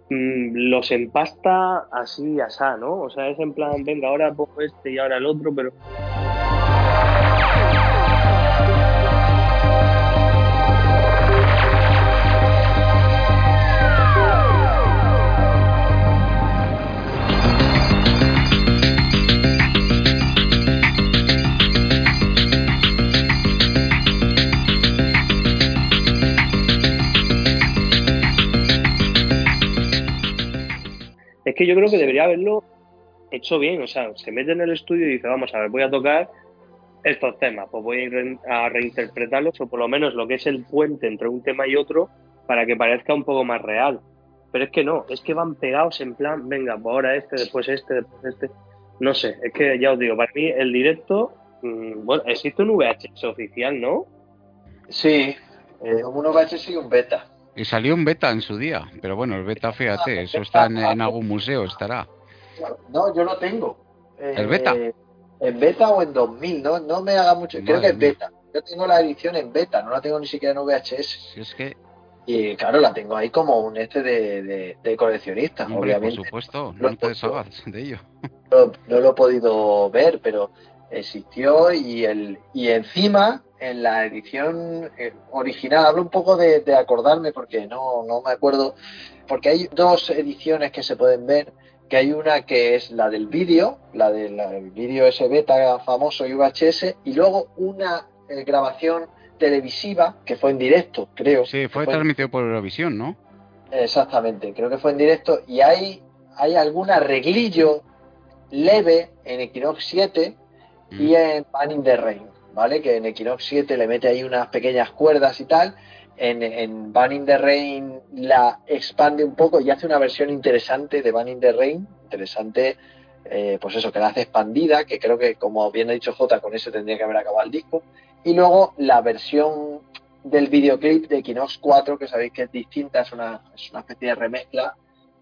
mm, los empasta así y asá, ¿no? O sea, es en plan, venga, ahora pongo este y ahora el otro, pero que yo creo que debería haberlo hecho bien. O sea, se mete en el estudio y dice, vamos a ver, voy a tocar estos temas, pues voy a, re- a reinterpretarlos, o por lo menos lo que es el puente entre un tema y otro, para que parezca un poco más real. Pero es que no, es que van pegados en plan, venga, pues ahora este, después este, después este. No sé, es que ya os digo, para mí el directo, mm, bueno, existe un VHS oficial, ¿no? Sí, eh, un VHS y un beta. Y salió un beta en su día, pero bueno, el beta, fíjate, eso está en, en algún museo, estará. No, yo lo tengo. ¿El beta? Eh, en beta o en 2000, no, no me haga mucho. Creo Madre que es mía. beta. Yo tengo la edición en beta, no la tengo ni siquiera en VHS. Si es que, Y claro, la tengo ahí como un este de, de, de coleccionista, hombre, por obviamente. supuesto, Lo no te deshagas de ello. No, no lo he podido ver, pero existió y el y encima en la edición eh, original hablo un poco de, de acordarme porque no, no me acuerdo porque hay dos ediciones que se pueden ver que hay una que es la del vídeo la del vídeo ese beta famoso y VHS y luego una eh, grabación televisiva que fue en directo creo Sí, fue Fue- transmitido por Eurovisión, ¿no? Exactamente, creo que fue en directo y hay, hay algún arreglillo leve en Equinox 7 Mm. y en Van in the Rain, ¿vale? Que en Equinox 7 le mete ahí unas pequeñas cuerdas y tal. En, en Van in the Rain la expande un poco y hace una versión interesante de Van in the Rain, interesante, eh, pues eso, que la hace expandida, que creo que como bien ha dicho J, con eso tendría que haber acabado el disco. Y luego la versión del videoclip de Equinox 4, que sabéis que es distinta, es una, es una especie de remezcla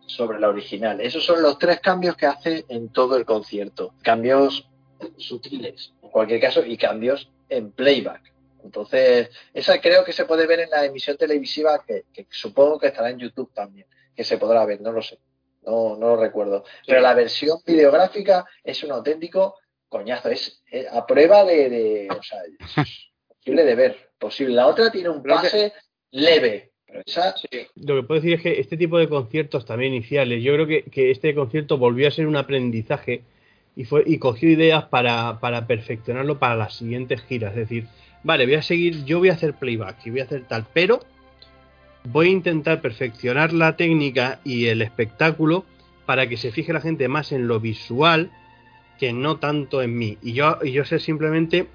sobre la original. Esos son los tres cambios que hace en todo el concierto. Cambios sutiles, en cualquier caso, y cambios en playback. Entonces, esa creo que se puede ver en la emisión televisiva, que, que supongo que estará en YouTube también, que se podrá ver, no lo sé, no, no lo recuerdo. Pero la versión videográfica es un auténtico coñazo, es, eh, a prueba de, de- o sea, es posible de ver, posible. La otra tiene un Creo que- pase leve, pero esa Lo que puedo decir es que este tipo de conciertos también iniciales, yo creo que, que este concierto volvió a ser un aprendizaje y fue cogió ideas para, para perfeccionarlo para las siguientes giras. Es decir, vale, voy a seguir, yo voy a hacer playback y voy a hacer tal, pero voy a intentar perfeccionar la técnica y el espectáculo para que se fije la gente más en lo visual que no tanto en mí. Y yo, y yo ser simplemente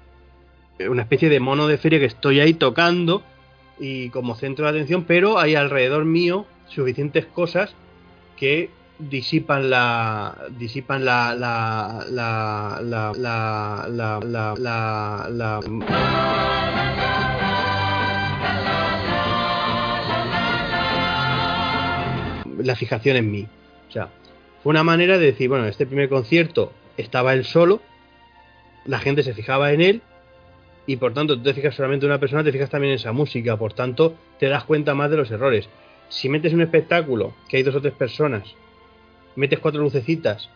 una especie de mono de feria que estoy ahí tocando y como centro de atención, pero hay alrededor mío suficientes cosas que disipan la disipan la la la la la la la, la, la fijación en mí. O sea, fue una manera de decir, bueno, este primer concierto estaba él solo, la gente se fijaba en él, y por tanto tú te fijas solamente en una persona, te fijas también en esa música, por tanto te das cuenta más de los errores. Si metes un espectáculo que hay dos o tres personas metes cuatro lucecitas,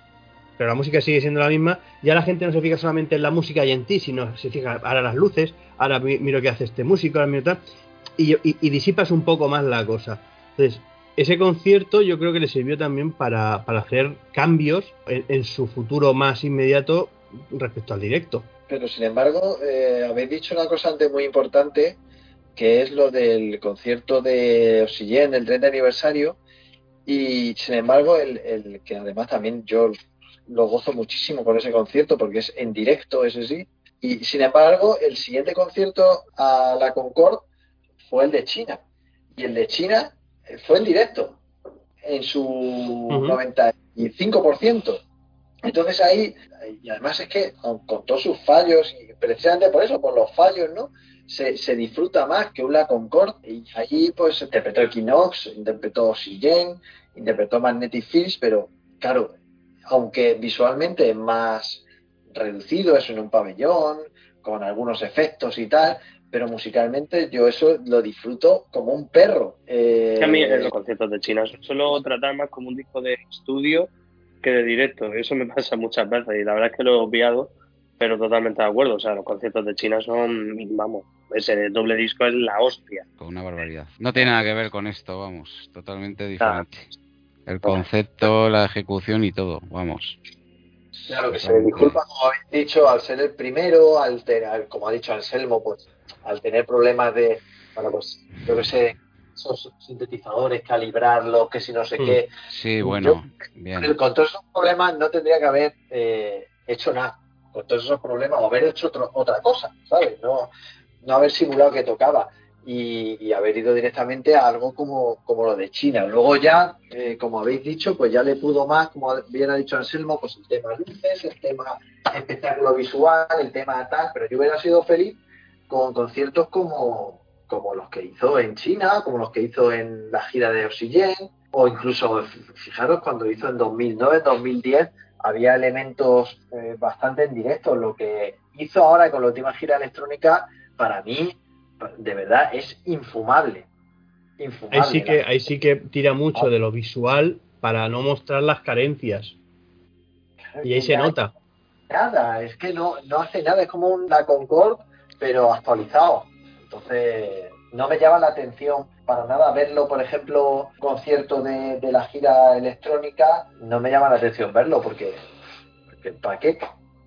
pero la música sigue siendo la misma, ya la gente no se fija solamente en la música y en ti, sino se fija ahora las luces, ahora mi- miro qué hace este músico, ahora miro tal, y, y- disipas un poco más la cosa. Entonces, ese concierto yo creo que le sirvió también para, hacer cambios en, su futuro más inmediato respecto al directo. Pero sin embargo, eh, habéis dicho una cosa antes muy importante, que es lo del concierto de Oxygen, el 30 aniversario, y sin embargo, el, el que además también yo lo gozo muchísimo con ese concierto, porque es en directo, ese sí, y sin embargo, el siguiente concierto a la Concord fue el de China, y el de China eh, fue en directo, en su 95%. Entonces ahí, y además es que con, con todos sus fallos, y precisamente por eso, por los fallos, ¿no? Se, se disfruta más que un La Concorde. Y allí pues interpretó Equinox, interpretó Oxygen, interpretó Magnetic Fields, pero claro, aunque visualmente es más reducido, es en un pabellón, con algunos efectos y tal, pero musicalmente yo eso lo disfruto como un perro. Eh, a mí en los conciertos de China suelo tratar más como un disco de estudio que de directo. Eso me pasa muchas veces y la verdad es que lo he obviado, pero totalmente de acuerdo. O sea, los conciertos de China son, vamos, ese doble disco es la hostia. Con una barbaridad. No tiene nada que ver con esto, vamos. Totalmente Claro. diferente. El concepto, la ejecución y todo, vamos. Claro que se disculpa, como habéis dicho, al ser el primero, al tener, como ha dicho Anselmo, pues al tener problemas de, bueno, pues yo que sé, esos sintetizadores, calibrarlos, que si no sé Mm. qué. Sí, bueno, bien. Pero Con todos esos problemas no tendría que haber eh, hecho nada. Con todos esos problemas, o haber hecho otro- otra cosa, ¿sabes? No, no haber simulado que tocaba. y, y haber ido directamente a algo como, como lo de China. Luego ya, eh, como habéis dicho, pues ya le pudo más, como bien ha dicho Anselmo, pues el tema luces, el tema espectáculo visual, el tema tal, pero yo hubiera sido feliz con conciertos como, como los que hizo en China, como los que hizo en la gira de Oxygen, o incluso, fijaros, cuando hizo en 2009, 2010, había elementos eh, bastante en directo. Lo que hizo ahora con la última gira electrónica, para mí, de verdad, es infumable. Infumable. Ahí sí que, ahí sí que tira mucho de lo visual para no mostrar las carencias. Y ahí se Ya, nota. Nada, es que no, no hace nada, es como una Concorde, pero actualizado. Entonces, no me llama la atención para nada verlo, por ejemplo, concierto de, de la gira electrónica, no me llama la atención verlo, porque, porque ¿para qué?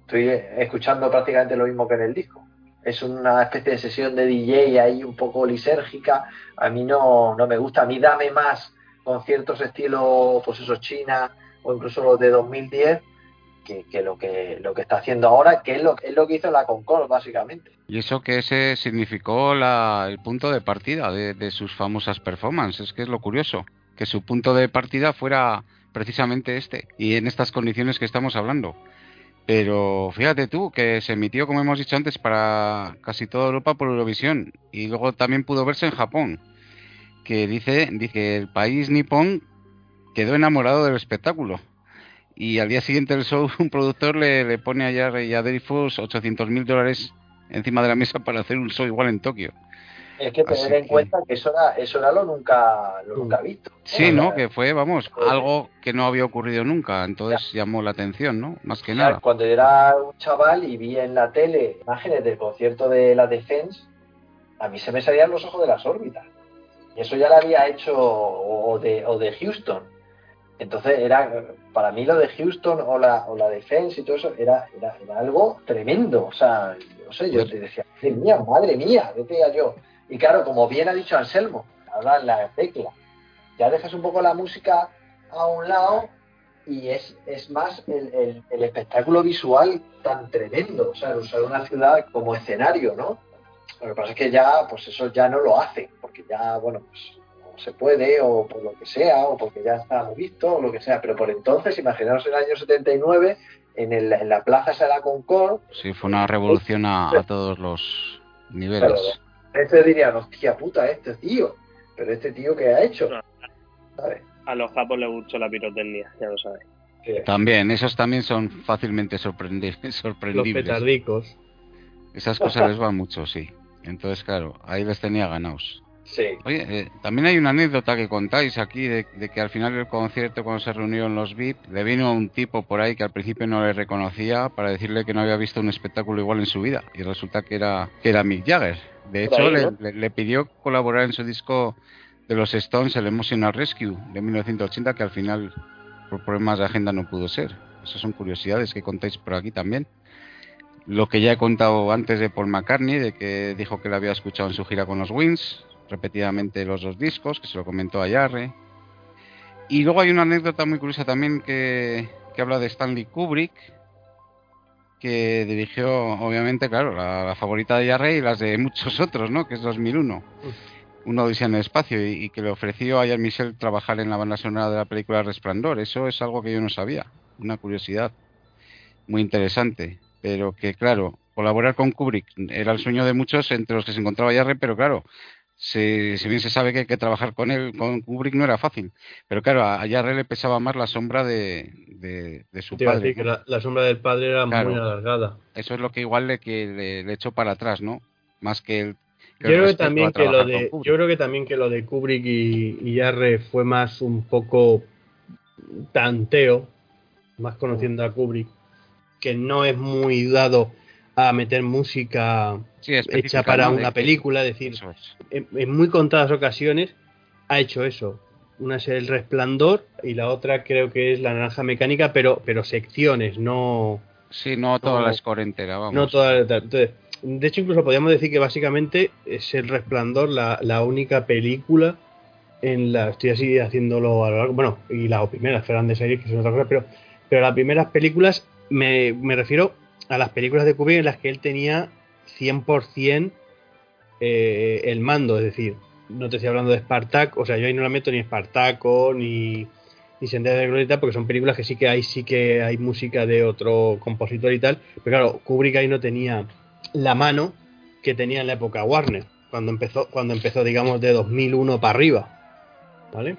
Estoy escuchando prácticamente lo mismo que en el disco. Es una especie de sesión de DJ ahí un poco lisérgica. A mí no, no me gusta. A mí dame más conciertos estilo, pues eso, China o incluso los de 2010 que, lo que lo que está haciendo ahora, que es lo, es lo que hizo la Concorde, básicamente. Y eso que ese significó la- el punto de partida de, de sus famosas performances, es que es lo curioso, que su punto de partida fuera precisamente este, y en estas condiciones que estamos hablando. Pero fíjate tú, que se emitió, como hemos dicho antes, para casi toda Europa por Eurovisión, y luego también pudo verse en Japón, que dice, dice el país nipón quedó enamorado del espectáculo. Y al día siguiente del show, un productor le, le pone a Jarre y a Dreyfus 800 mil dólares encima de la mesa para hacer un show igual en Tokio. Es que Así tener en que- cuenta que eso era, eso era lo nunca, lo nunca visto. Sí, ¿no? Que fue, vamos, algo que no había ocurrido nunca, entonces llamó la atención, ¿no? Más que O sea, nada. Cuando yo era un chaval y vi en la tele imágenes del concierto de la Defense, a mí se me salían los ojos de las órbitas. Y eso ya lo había hecho o de, o de Houston. Entonces era, para mí lo de Houston o la, o la Defense y todo eso era, era, era algo tremendo. O sea, no sé, yo te decía, madre mía, madre mía, decía yo. Y claro, como bien ha dicho Anselmo, ahora en la tecla, ya dejas un poco la música a un lado y es, es más el, el- el espectáculo visual tan tremendo, o sea, usar una ciudad como escenario, ¿no? Lo que pasa es que ya, pues eso ya no lo hacen, porque ya, bueno, pues se puede, o por lo que sea, o porque ya está muy visto, o lo que sea, pero por entonces, imaginaos el año 79, en, el, en la plaza esa de la Concord, Sí, fue una revolución a, a todos los niveles. ese dirían, hostia puta, este tío, pero este tío que ha hecho, ¿sabes? A los japos les gustó la pirotecnia, ya lo sabéis. También, esos también son fácilmente sorprendi- Los sorprendibles. petardicos. Esas cosas les van mucho, sí. Entonces, claro, ahí les tenía ganados. Sí. Oye, eh, también hay una anécdota que contáis aquí de, de que al final del concierto, cuando se reunieron los VIP, le vino un tipo por ahí que al principio no le reconocía para decirle que no había visto un espectáculo igual en su vida. Y resulta que era, que era Mick Jagger. De hecho, ahí, le, ¿no? le- le pidió colaborar en su disco de los Stones, el Emotional Rescue, de 1980, que al final, por problemas de agenda, no pudo ser. Esas son curiosidades que contáis por aquí también. Lo que ya he contado antes de Paul McCartney, de que dijo que lo había escuchado en su gira con los Wings, repetidamente los dos discos, que se lo comentó a Jarre. Y luego hay una anécdota muy curiosa también que, que habla de Stanley Kubrick, que dirigió, obviamente, claro, la, la favorita de Jarre y las de muchos otros, ¿no? Que es 2001. Una odisea en el espacio y, y que le ofreció a Jan Michel trabajar en la banda sonora de la película Resplandor. Eso es algo que yo no sabía, una curiosidad muy interesante. Pero que, claro, colaborar con Kubrick era el sueño de muchos entre los que se encontraba Jarre, pero claro, si, si bien se sabe que, que trabajar con él, con Kubrick no era fácil. Pero claro, a, Jarre le pesaba más la sombra de, de, de su Te padre. decir que la, la sombra del padre era Claro. muy alargada. Eso es lo que igual le, que le, le echó para atrás, ¿no? Más que el. Yo creo que también que lo de, Kubrick. yo creo que también que lo de Kubrick y, y Jarre fue más un poco tanteo, más conociendo a Kubrick, que no es muy dado a meter música Sí, hecha para una película, es decir, es. en, en muy contadas ocasiones ha hecho eso. Una es El Resplandor y la otra creo que es La Naranja Mecánica, pero, pero secciones, no, Sí, no toda No. la score entera, vamos. no toda entonces, de hecho, incluso podríamos decir que básicamente es El Resplandor la, la única película en la. Estoy así haciéndolo a lo largo. Bueno, y las primeras, series, que son otra cosa, pero, pero las primeras películas me, me refiero a las películas de Kubrick en las que él tenía 100% eh, el mando, es decir, no te estoy hablando de Spartaco, o sea, yo ahí no la meto ni Spartaco ni, ni Sendero de Glorieta porque son películas que sí que hay, sí que hay música de otro compositor y tal, pero claro, Kubrick ahí no tenía la mano que tenía en la época Warner, cuando empezó, cuando empezó digamos, de 2001 para arriba, ¿vale?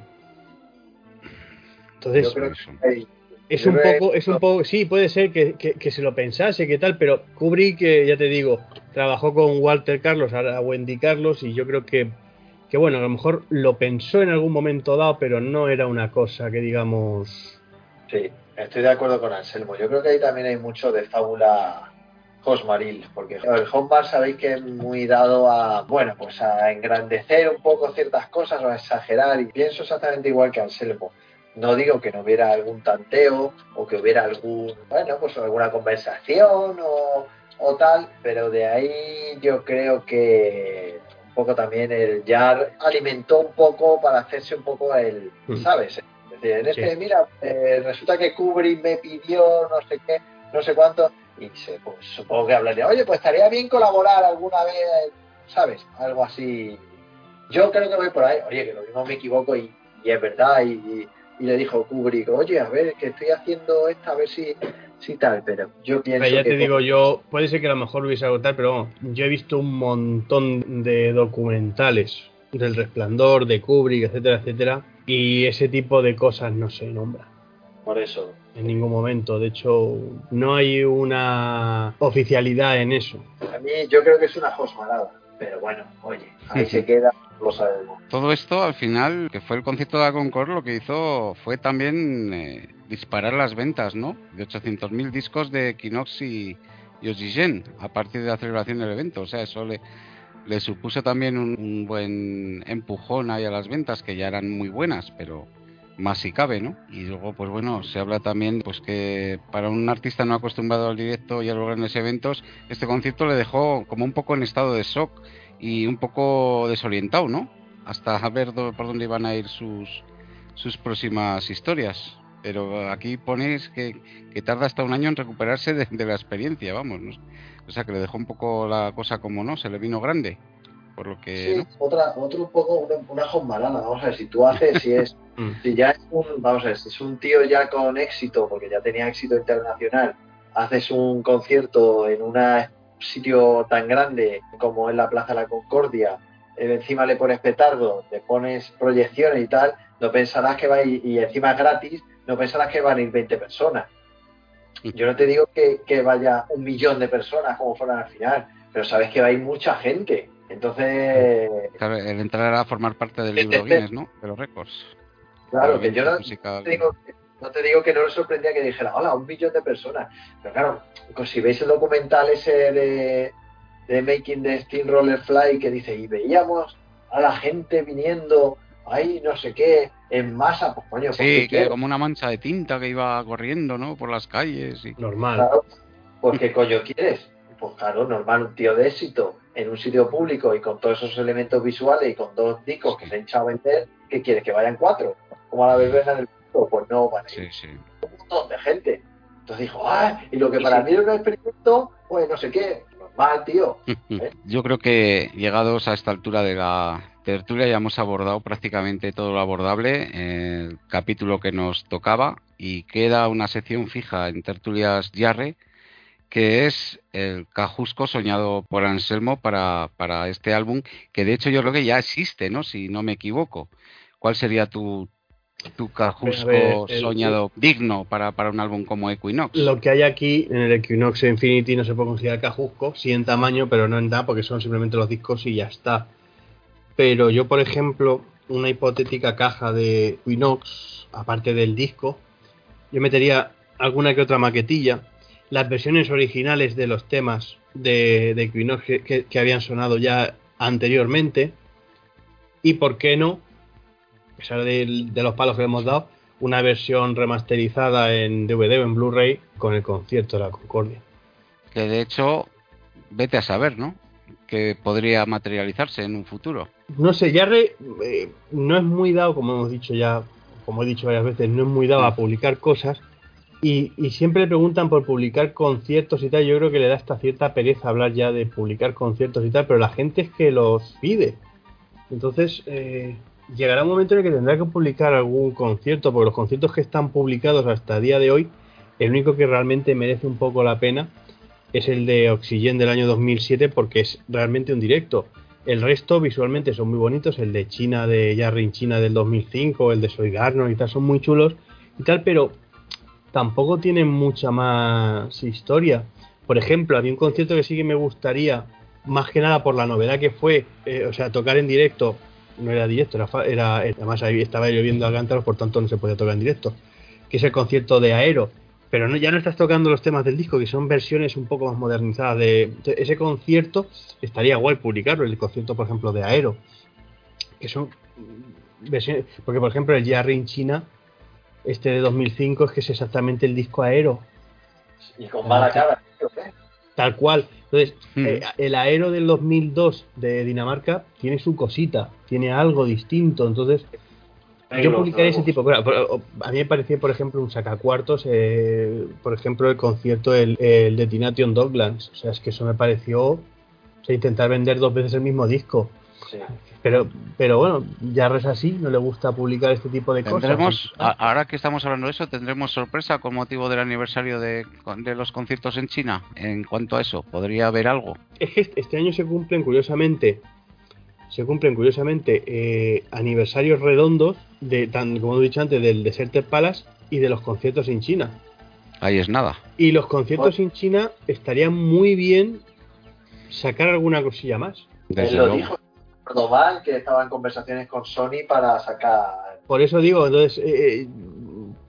Entonces, Yo creo que hay- es un poco, es un poco, sí, puede ser que, que- que se lo pensase, que tal, pero Kubrick, eh, ya te digo, trabajó con Walter Carlos, ahora Wendy Carlos, y yo creo que, que bueno, a lo mejor lo pensó en algún momento dado, pero no era una cosa que digamos. Sí, estoy de acuerdo con Anselmo. Yo creo que ahí también hay mucho de fábula Hosmaril, porque el Hosmar sabéis que es muy dado a, bueno, pues a engrandecer un poco ciertas cosas o a exagerar, y pienso exactamente igual que Anselmo. No digo que no hubiera algún tanteo o que hubiera algún, bueno, pues alguna conversación o, o tal, pero de ahí yo creo que un poco también el Jar alimentó un poco para hacerse un poco el, Mm. ¿sabes? Es decir, en este, Sí. mira, eh, resulta que Kubrick me pidió no sé qué, no sé cuánto, y se, pues, supongo que hablaría, oye, pues estaría bien colaborar alguna vez, ¿sabes? Algo así. Yo creo que voy por ahí, oye, que lo mismo me equivoco y, y es verdad, y, y- y le dijo Kubrick, oye, a ver, que estoy haciendo esta, a ver si, si tal, pero yo pienso Pero ya que te digo yo, puede ser que a lo mejor lo hubiese agotado, pero vamos, yo he visto un montón de documentales del resplandor, de Kubrick, etcétera, etcétera, y ese tipo de cosas no se nombra. por eso. en ningún momento. De hecho, no hay una oficialidad en eso. A mí yo creo que es una josmarada, pero bueno, oye, ahí se queda, lo sabemos. Todo esto, al final, que fue el concierto de la Concord, lo que hizo fue también eh, disparar las ventas, ¿no? De 800.000 discos de Equinox y, y Oxygen, a partir de la celebración del evento. O sea, eso le, le supuso también un, un buen empujón ahí a las ventas, que ya eran muy buenas, pero más si cabe, ¿no? Y luego, pues bueno, se habla también, pues que para un artista no acostumbrado al directo y a los grandes eventos, este concierto le dejó como un poco en estado de shock y un poco desorientado, ¿no? Hasta ver por dónde iban a ir sus, sus próximas historias. Pero aquí pones que, que tarda hasta un año en recuperarse de, de la experiencia, vamos. ¿no? O sea que le dejó un poco la cosa como no, se le vino grande. Por lo que, Sí, ¿no? otra, otro un poco, una, una vamos a ver, si tú haces, si es, Mm. si ya es un, vamos a ver, si es un tío ya con éxito, porque ya tenía éxito internacional, haces un concierto en un sitio tan grande como es la Plaza de la Concordia, eh, encima le pones petardo, le pones proyecciones y tal, no pensarás que va a ir, y encima es gratis, no pensarás que van a ir 20 personas. Yo no te digo que, que vaya un millón de personas como fueran al final, pero sabes que va a ir mucha gente. Entonces, Claro, el entrar a formar parte del libro Guinness, ¿no? De los récords. Claro, que yo no, musical- te digo, no te digo que no le sorprendía que dijera, hola, un millón de personas. Pero claro, pues si veis el documental ese de, de Making the Steamroller Fly que dice, y veíamos a la gente viniendo ahí, no sé qué, en masa, pues coño, pues, ¿qué Sí, que quiero? como una mancha de tinta que iba corriendo, ¿no? Por las calles. Y... Normal. Claro, pues ¿qué coño quieres? Pues claro, normal, un tío de éxito en un sitio público y con todos esos elementos visuales y con dos discos que se han echado a vender, ¿qué quieres? ¿Que vayan cuatro? Como a la verbena del pueblo, pues no, van a ir Sí, un montón de gente. Entonces dijo, ah, y lo que para mí era un experimento, pues no sé qué, normal, tío. Yo creo que llegados a esta altura de la tertulia ya hemos abordado prácticamente todo lo abordable, eh, el capítulo que nos tocaba y queda una sección fija en tertulias Yarre que es el Cajusco soñado por Anselmo para, para este álbum, que de hecho yo creo que ya existe, ¿no? Si no me equivoco. ¿Cuál sería tu, tu Cajusco A ver, el- soñado digno para, para un álbum como Equinox? Lo que hay aquí en el Equinox Infinity no se puede considerar cajusco, sí en tamaño, pero no en nada, porque son simplemente los discos y ya está. Pero yo, por ejemplo, una hipotética caja de Equinox, aparte del disco, yo metería alguna que otra maquetilla, las versiones originales de los temas de, de Equinox que, que- que habían sonado ya anteriormente, y por qué no, a pesar de, de los palos que le hemos dado, una versión remasterizada en DVD o en Blu-ray con el concierto de la Concordia. Que de hecho, vete a saber, ¿no? Que podría materializarse en un futuro. No sé, Jarre eh, no es muy dado, como hemos dicho ya, como he dicho varias veces, no es muy dado a publicar cosas, Y, y siempre le preguntan por publicar conciertos y tal. Yo creo que le da hasta cierta pereza hablar ya de publicar conciertos y tal, pero la gente es que los pide. Entonces, eh, llegará un momento en el que tendrá que publicar algún concierto, porque los conciertos que están publicados hasta el día de hoy, el único que realmente merece un poco la pena es el de Oxygen del año 2007, porque es realmente un directo. El resto visualmente son muy bonitos, el de China, de Jarry China del 2005, el de Soy Garner y tal, son muy chulos y tal, pero tampoco tienen mucha más historia. Por ejemplo, había un concierto que sí que me gustaría, más que nada por la novedad que fue, eh, o sea, tocar en directo, no era directo, era, era además ahí estaba lloviendo a cántaros, por tanto no se podía tocar en directo, que es el concierto de Aero. Pero no, ya no estás tocando los temas del disco, que son versiones un poco más modernizadas de ese concierto. Estaría guay publicarlo, el concierto, por ejemplo, de Aero, que son versiones, porque por ejemplo el Jarry en China, este de 2005, es que es exactamente el disco Aero, Y con mala cara, ¿eh? tal cual. Entonces, Hmm. eh, el Aero del 2002 de Dinamarca tiene su cosita, tiene algo distinto, entonces yo publicaré ese tipo. a mí me parecía, por ejemplo, un sacacuartos, eh, por ejemplo, el concierto el, el de Tination Doglands. O sea, es que eso me pareció o sea, intentar vender dos veces el mismo disco. Sí. Pero, pero bueno, ya es así, no le gusta publicar este tipo de cosas. Tendremos, a- ahora que estamos hablando de eso, tendremos sorpresa con motivo del aniversario de, de los conciertos en China. En cuanto a eso, ¿podría haber algo? Es que este año se cumplen, curiosamente, se cumplen, curiosamente, eh, aniversarios redondos, de tan como he dicho antes, del Deserted Palace y de los conciertos en China. Ahí es nada. Y los conciertos en China estaría muy bien sacar alguna cosilla más. Desde Él lo luego. dijo, mal, que estaba en conversaciones con Sony para sacar. Por eso digo, entonces, eh, eh,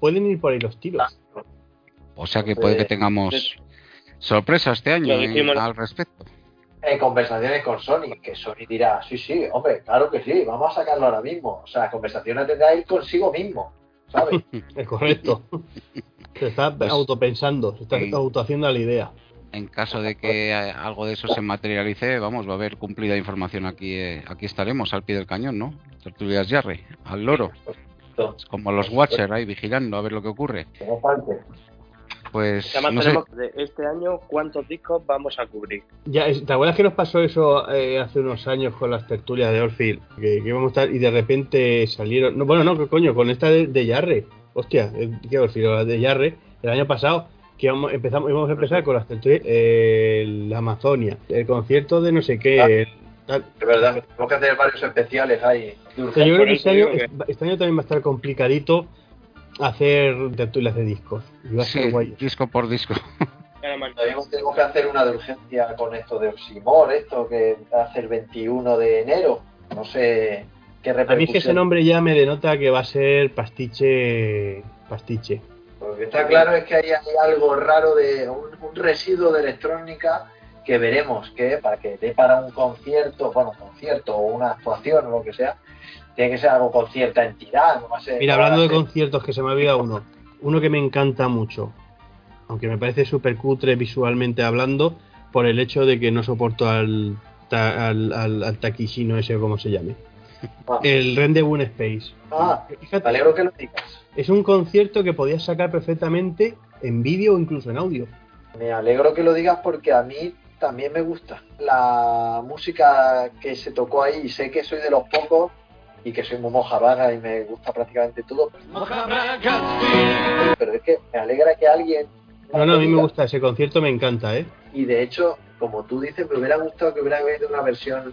pueden ir por ahí los tiros. O sea que puede que tengamos sorpresa este año dijimos- al respecto. En conversaciones con Sony, que Sony dirá, sí, sí, hombre, claro que sí, vamos a sacarlo ahora mismo. O sea, conversaciones tendrá él consigo mismo, ¿sabes? Es correcto. se está Pues- autopensando, se está autohaciendo la idea. En caso de que eh, algo de eso se materialice, vamos, va a haber cumplida información aquí. eh, aquí estaremos al pie del cañón, ¿no? Tertulias Yarre, al loro. Como los Watcher ahí vigilando a ver lo que ocurre. Como falte. Pues Además no sé, tenemos de este año cuántos discos vamos a cubrir. Ya, es- ¿Te acuerdas que nos pasó eso eh, hace unos años con las tertulias de Orfield? Que, que íbamos a estar y de repente salieron. No, bueno, no, coño, con esta de, de Yarre. Hostia, eh, ¿qué Orfield? La de Yarre, el año pasado, que íbamos, empezamos, íbamos a empezar con las tertulias. eh, la Amazonia, el concierto de no sé qué. Ah. el tal. Es verdad, tenemos que hacer varios especiales ahí. de O sea, yo creo que este año, digo que- este año también va a estar complicadito hacer tertulias de discos. Y va a ser sí, guay. disco por disco. Tenemos que hacer una de urgencia con esto de Oximor, esto que hace el 21 de enero. No sé qué A mí es que ese repercusión. nombre ya me denota que va a ser pastiche. Pastiche. Lo que está claro es que hay, hay algo raro de un, un residuo de electrónica que veremos que para que dé para un concierto, bueno, concierto o una actuación o lo que sea, tiene que ser algo con cierta entidad. No va a ser, Mira, hablando de ser- conciertos, que se me ha olvidado uno. Uno que me encanta mucho, aunque me parece súper cutre visualmente hablando, por el hecho de que no soporto al, ta- al, al, al ese como se llame. Ah, El Rendezvous Space. ah, Fíjate, me alegro que lo digas. Es un concierto que podías sacar perfectamente en vídeo o incluso en audio. Me alegro que lo digas porque a mí también me gusta la música que se tocó ahí. Sé que soy de los pocos y que soy muy moja vaga y me gusta prácticamente todo. Pero es que me alegra que alguien. No, no, a mí me gusta ese concierto, me encanta, ¿eh? Y de hecho, como tú dices, me hubiera gustado que hubiera habido una versión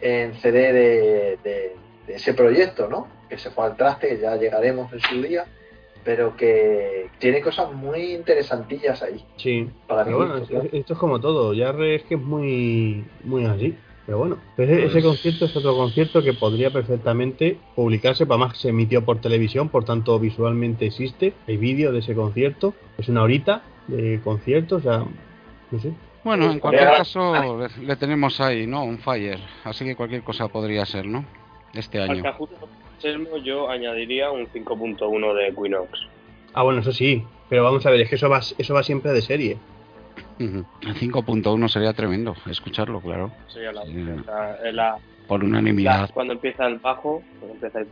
en CD de, de- de ese proyecto, ¿no? Que se fue al traste, que ya llegaremos en su día, pero que tiene cosas muy interesantillas ahí. Sí. Para mí, Pero bueno, es- es- esto es como todo. Ya es que es muy, muy así. Pero bueno, pues ese, ese concierto es otro concierto que podría perfectamente publicarse. Para más que se emitió por televisión, por tanto visualmente existe. Hay vídeo de ese concierto. Es una horita de concierto, o sea, no sé. Bueno, en cualquier caso le, le tenemos ahí, ¿no? Un fire. Así que cualquier cosa podría ser, ¿no? Este año. Yo añadiría un 5.1 de Equinox. Ah, bueno, eso sí. Pero vamos a ver, es que eso va, eso va siempre de serie. Ujú. El 5.1 sería tremendo escucharlo, claro. Sería la, Sí. la- la- Por unanimidad. la- cuando empieza el bajo, cuando empieza el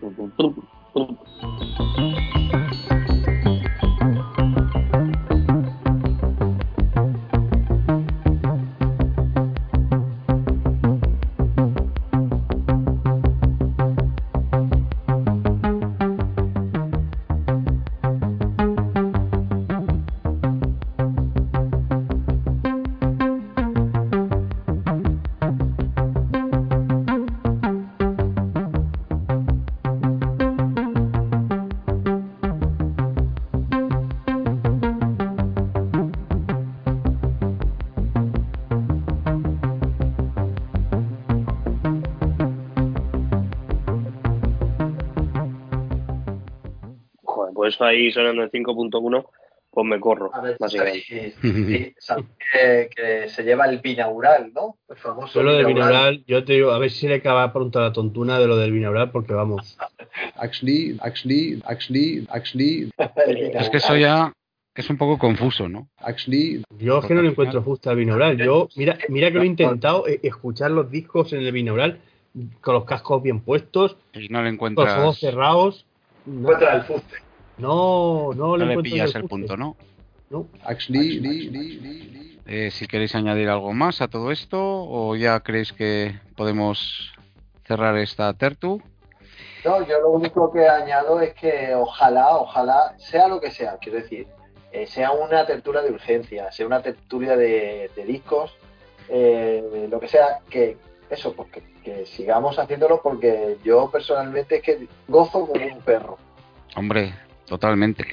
ahí sonando en 5.1, pues me corro, A ver, básicamente. sí, sí, sabéis que, que se lleva el binaural, ¿no? El famoso Yo lo del binaural, yo te digo, a ver si le acaba pronto la tontuna de lo del binaural, porque vamos. Actually, actually, actually, actually, El. Es que eso ya es un poco confuso, ¿no? actually, Yo es que no le encuentro justo al binaural. Yo, mira, mira que lo he intentado, eh, escuchar los discos en el binaural con los cascos bien puestos, Y no le con los encuentras, ojos cerrados. No, Encuentra el fuste. No, no no le pillas el punto, ¿no? No. actually. Eh, si queréis añadir algo más a todo esto o ya creéis que podemos cerrar esta tertu. No, yo lo único que añado es que ojalá, ojalá, sea lo que sea, quiero decir, eh, sea una tertulia de urgencia, sea una tertulia de, de discos, eh, lo que sea, que eso, pues que, que sigamos haciéndolo porque yo personalmente es que gozo como un perro. Hombre, totalmente.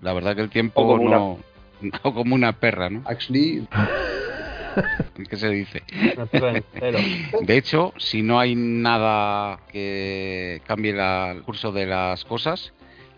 La verdad que el tiempo O como no... O como una perra, ¿no? actually, ¿Qué se dice? Una. De hecho, si no hay nada que cambie la- el curso de las cosas,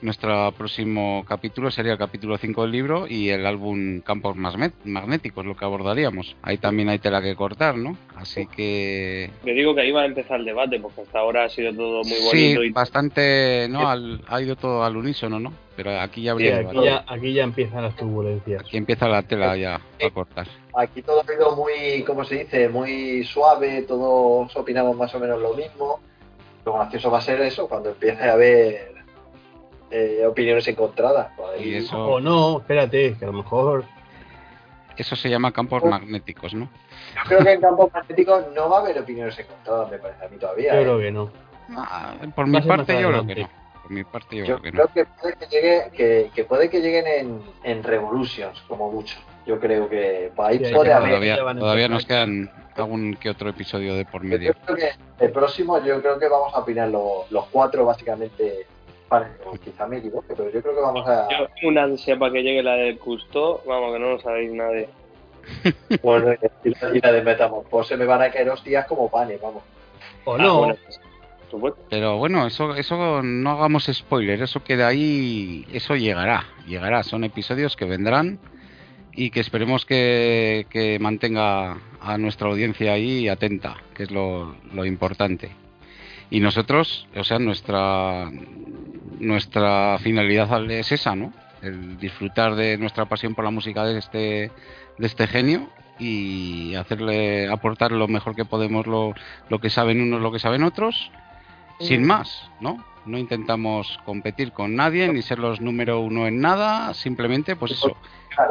nuestro próximo capítulo sería el capítulo 5 del libro y el álbum Campos Magnéticos, lo que abordaríamos. Ahí también hay tela que cortar, ¿no? Así que... Le digo que ahí va a empezar el debate, porque hasta ahora ha sido todo muy Sí, bonito y bastante... ¿no? Al- ha ido todo al unísono, ¿no? Pero aquí ya Sí, habría aquí, ya, aquí ya empiezan las turbulencias. Aquí empieza la tela ya a cortar. Aquí todo ha ido muy, ¿cómo se dice? Muy suave, todos opinamos más o menos lo mismo. Lo gracioso va a ser eso, cuando empiece a haber eh, opiniones encontradas. Pues ahí- Y eso, O no, espérate, que a lo mejor. eso se llama campos magnéticos, ¿no? Yo creo que en campos magnéticos no va a haber opiniones encontradas, me parece a mí todavía. Yo ¿eh? creo que no. Ah, por mi parte yo creo que no. Por mi parte yo, Yo creo que no. creo que puede que, llegue, que, que puede que lleguen en, en Revolutions, como mucho. Yo creo que por ahí Sí, puede haber. Todavía, todavía nos quedan algún que otro episodio de por Yo medio. creo que el próximo, yo creo que vamos a opinar los, los cuatro, básicamente. Vale, o quizá me equivoque, pero yo creo que vamos a. yo tengo una ansia para que llegue la del Custo, vamos, que no lo sabéis nadie. Bueno, y la, y la de Metamorfose me van a caer hostias como panes, vamos. O Ah, no. bueno, por supuesto. Pero bueno, eso, eso no hagamos spoiler, eso queda ahí, eso llegará, llegará. Son episodios que vendrán y que esperemos que, que mantenga a nuestra audiencia ahí atenta, que es lo, lo importante. Y nosotros, o sea, nuestra nuestra finalidad es esa, ¿no? El disfrutar de nuestra pasión por la música de este de este genio y hacerle aportar lo mejor que podemos lo, lo que saben unos, lo que saben otros, sin más, ¿no? No intentamos competir con nadie ni ser los número uno en nada, simplemente, pues eso,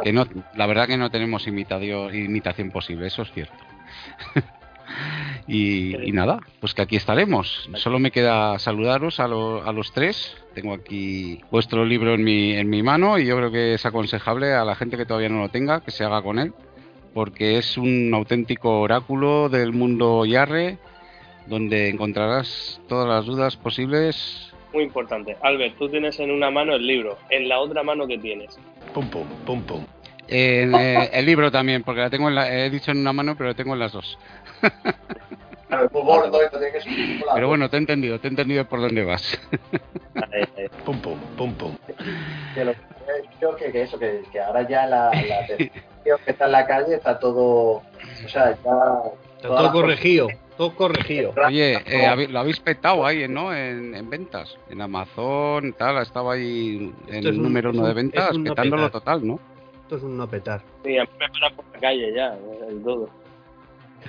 que no, la verdad que no tenemos imitación, imitación posible, eso es cierto. y, y nada, pues que aquí estaremos. Solo me queda saludaros a, lo- a los tres. Tengo aquí vuestro libro en mi, en mi mano y yo creo que es aconsejable a la gente que todavía no lo tenga que se haga con él, porque es un auténtico oráculo del mundo Yarre, donde encontrarás todas las dudas posibles. Muy importante. Albert, tú tienes en una mano el libro, en la otra mano que tienes. pum, pum, pum, pum. En, eh, el libro también, porque la tengo en la, he dicho en una mano, pero la tengo en las dos. Claro, que un. Pero bueno, te he entendido, te he entendido por dónde vas. Eh, Pum, pum, pum, pum. que lo- creo que, que eso, que, que ahora ya la, la televisión que está en la calle está todo. O sea, ya. Está todo corregido, todo corregido. Oye, eh, lo habéis petado ahí, ¿no? En, en ventas, en Amazon, tal, estaba ahí en el un- número es uno de un- ventas, un no petándolo petar. total, ¿no? Esto es un no petar. sí, a mí me paran por la calle ya, el todo.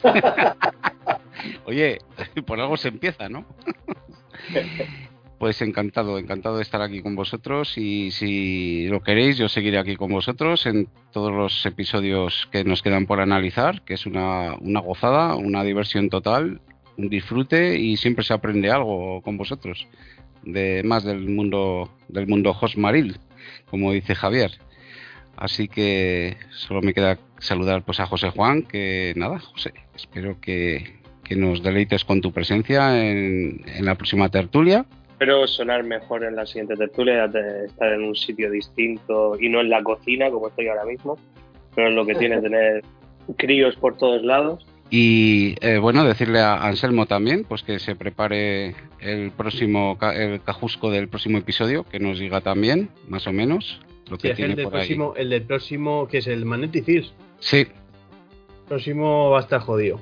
Oye, por algo se empieza, ¿no? Pues encantado, encantado de estar aquí con vosotros y si lo queréis yo seguiré aquí con vosotros en todos los episodios que nos quedan por analizar, que es una, una gozada, una diversión total, un disfrute y siempre se aprende algo con vosotros, de más del mundo del mundo Josmaril, como dice Javier. Así que solo me queda saludar pues a José Juan, que nada, José, espero que, que nos deleites con tu presencia en, en la próxima tertulia. Espero sonar mejor en la siguiente tertulia, de estar en un sitio distinto y no en la cocina como estoy ahora mismo, pero es lo que tiene tener críos por todos lados. Y eh, bueno, decirle a Anselmo también, pues que se prepare el próximo, ca- el cajusco del próximo episodio, que nos diga también, más o menos, lo Sí, que es tiene el del por ahí. próximo, el del próximo, que es el Magneticils. Sí, El próximo va a estar jodido.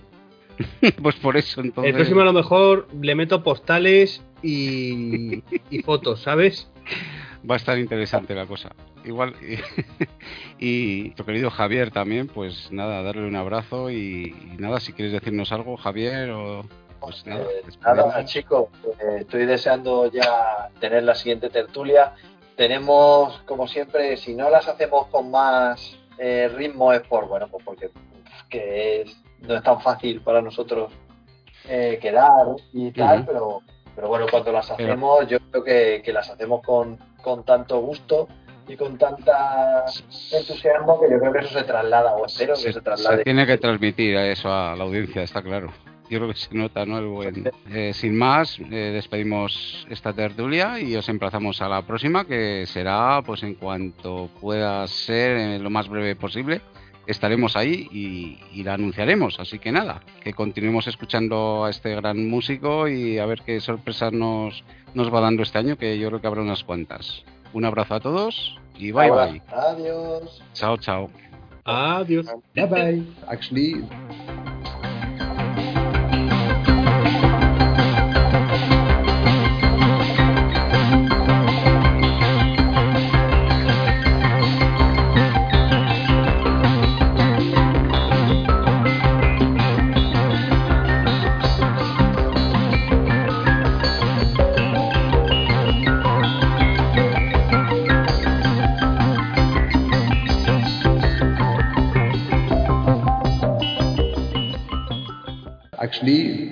pues por eso entonces. El próximo a lo mejor le meto postales y, y fotos, ¿sabes? Va a estar interesante la cosa. Igual, y, y tu querido Javier también, pues nada, darle un abrazo y, y nada, si quieres decirnos algo, Javier, o pues nada. Eh, nada, chicos, eh, estoy deseando ya tener la siguiente tertulia. Tenemos, como siempre, si no las hacemos con más eh, ritmo es por, bueno, pues porque que es- no es tan fácil para nosotros eh, quedar y tal, pero, pero bueno, cuando las Pero- hacemos, yo creo que, que las hacemos con, con tanto gusto y con tanta entusiasmo que yo creo que eso se traslada, o espero que se, se traslade. se tiene que transmitir eso a la audiencia, está claro. Yo creo que se nota, ¿no? El buen. Eh, sin más, eh, despedimos esta tertulia y os emplazamos a la próxima, que será, pues en cuanto pueda ser, eh, lo más breve posible. Estaremos ahí y, y la anunciaremos. Así que nada, que continuemos escuchando a este gran músico y a ver qué sorpresas nos, nos va dando este año, que yo creo que habrá unas cuantas. Un abrazo a todos y bye bye. Adiós. Chao, chao. Adiós. Bye bye. Actually, actually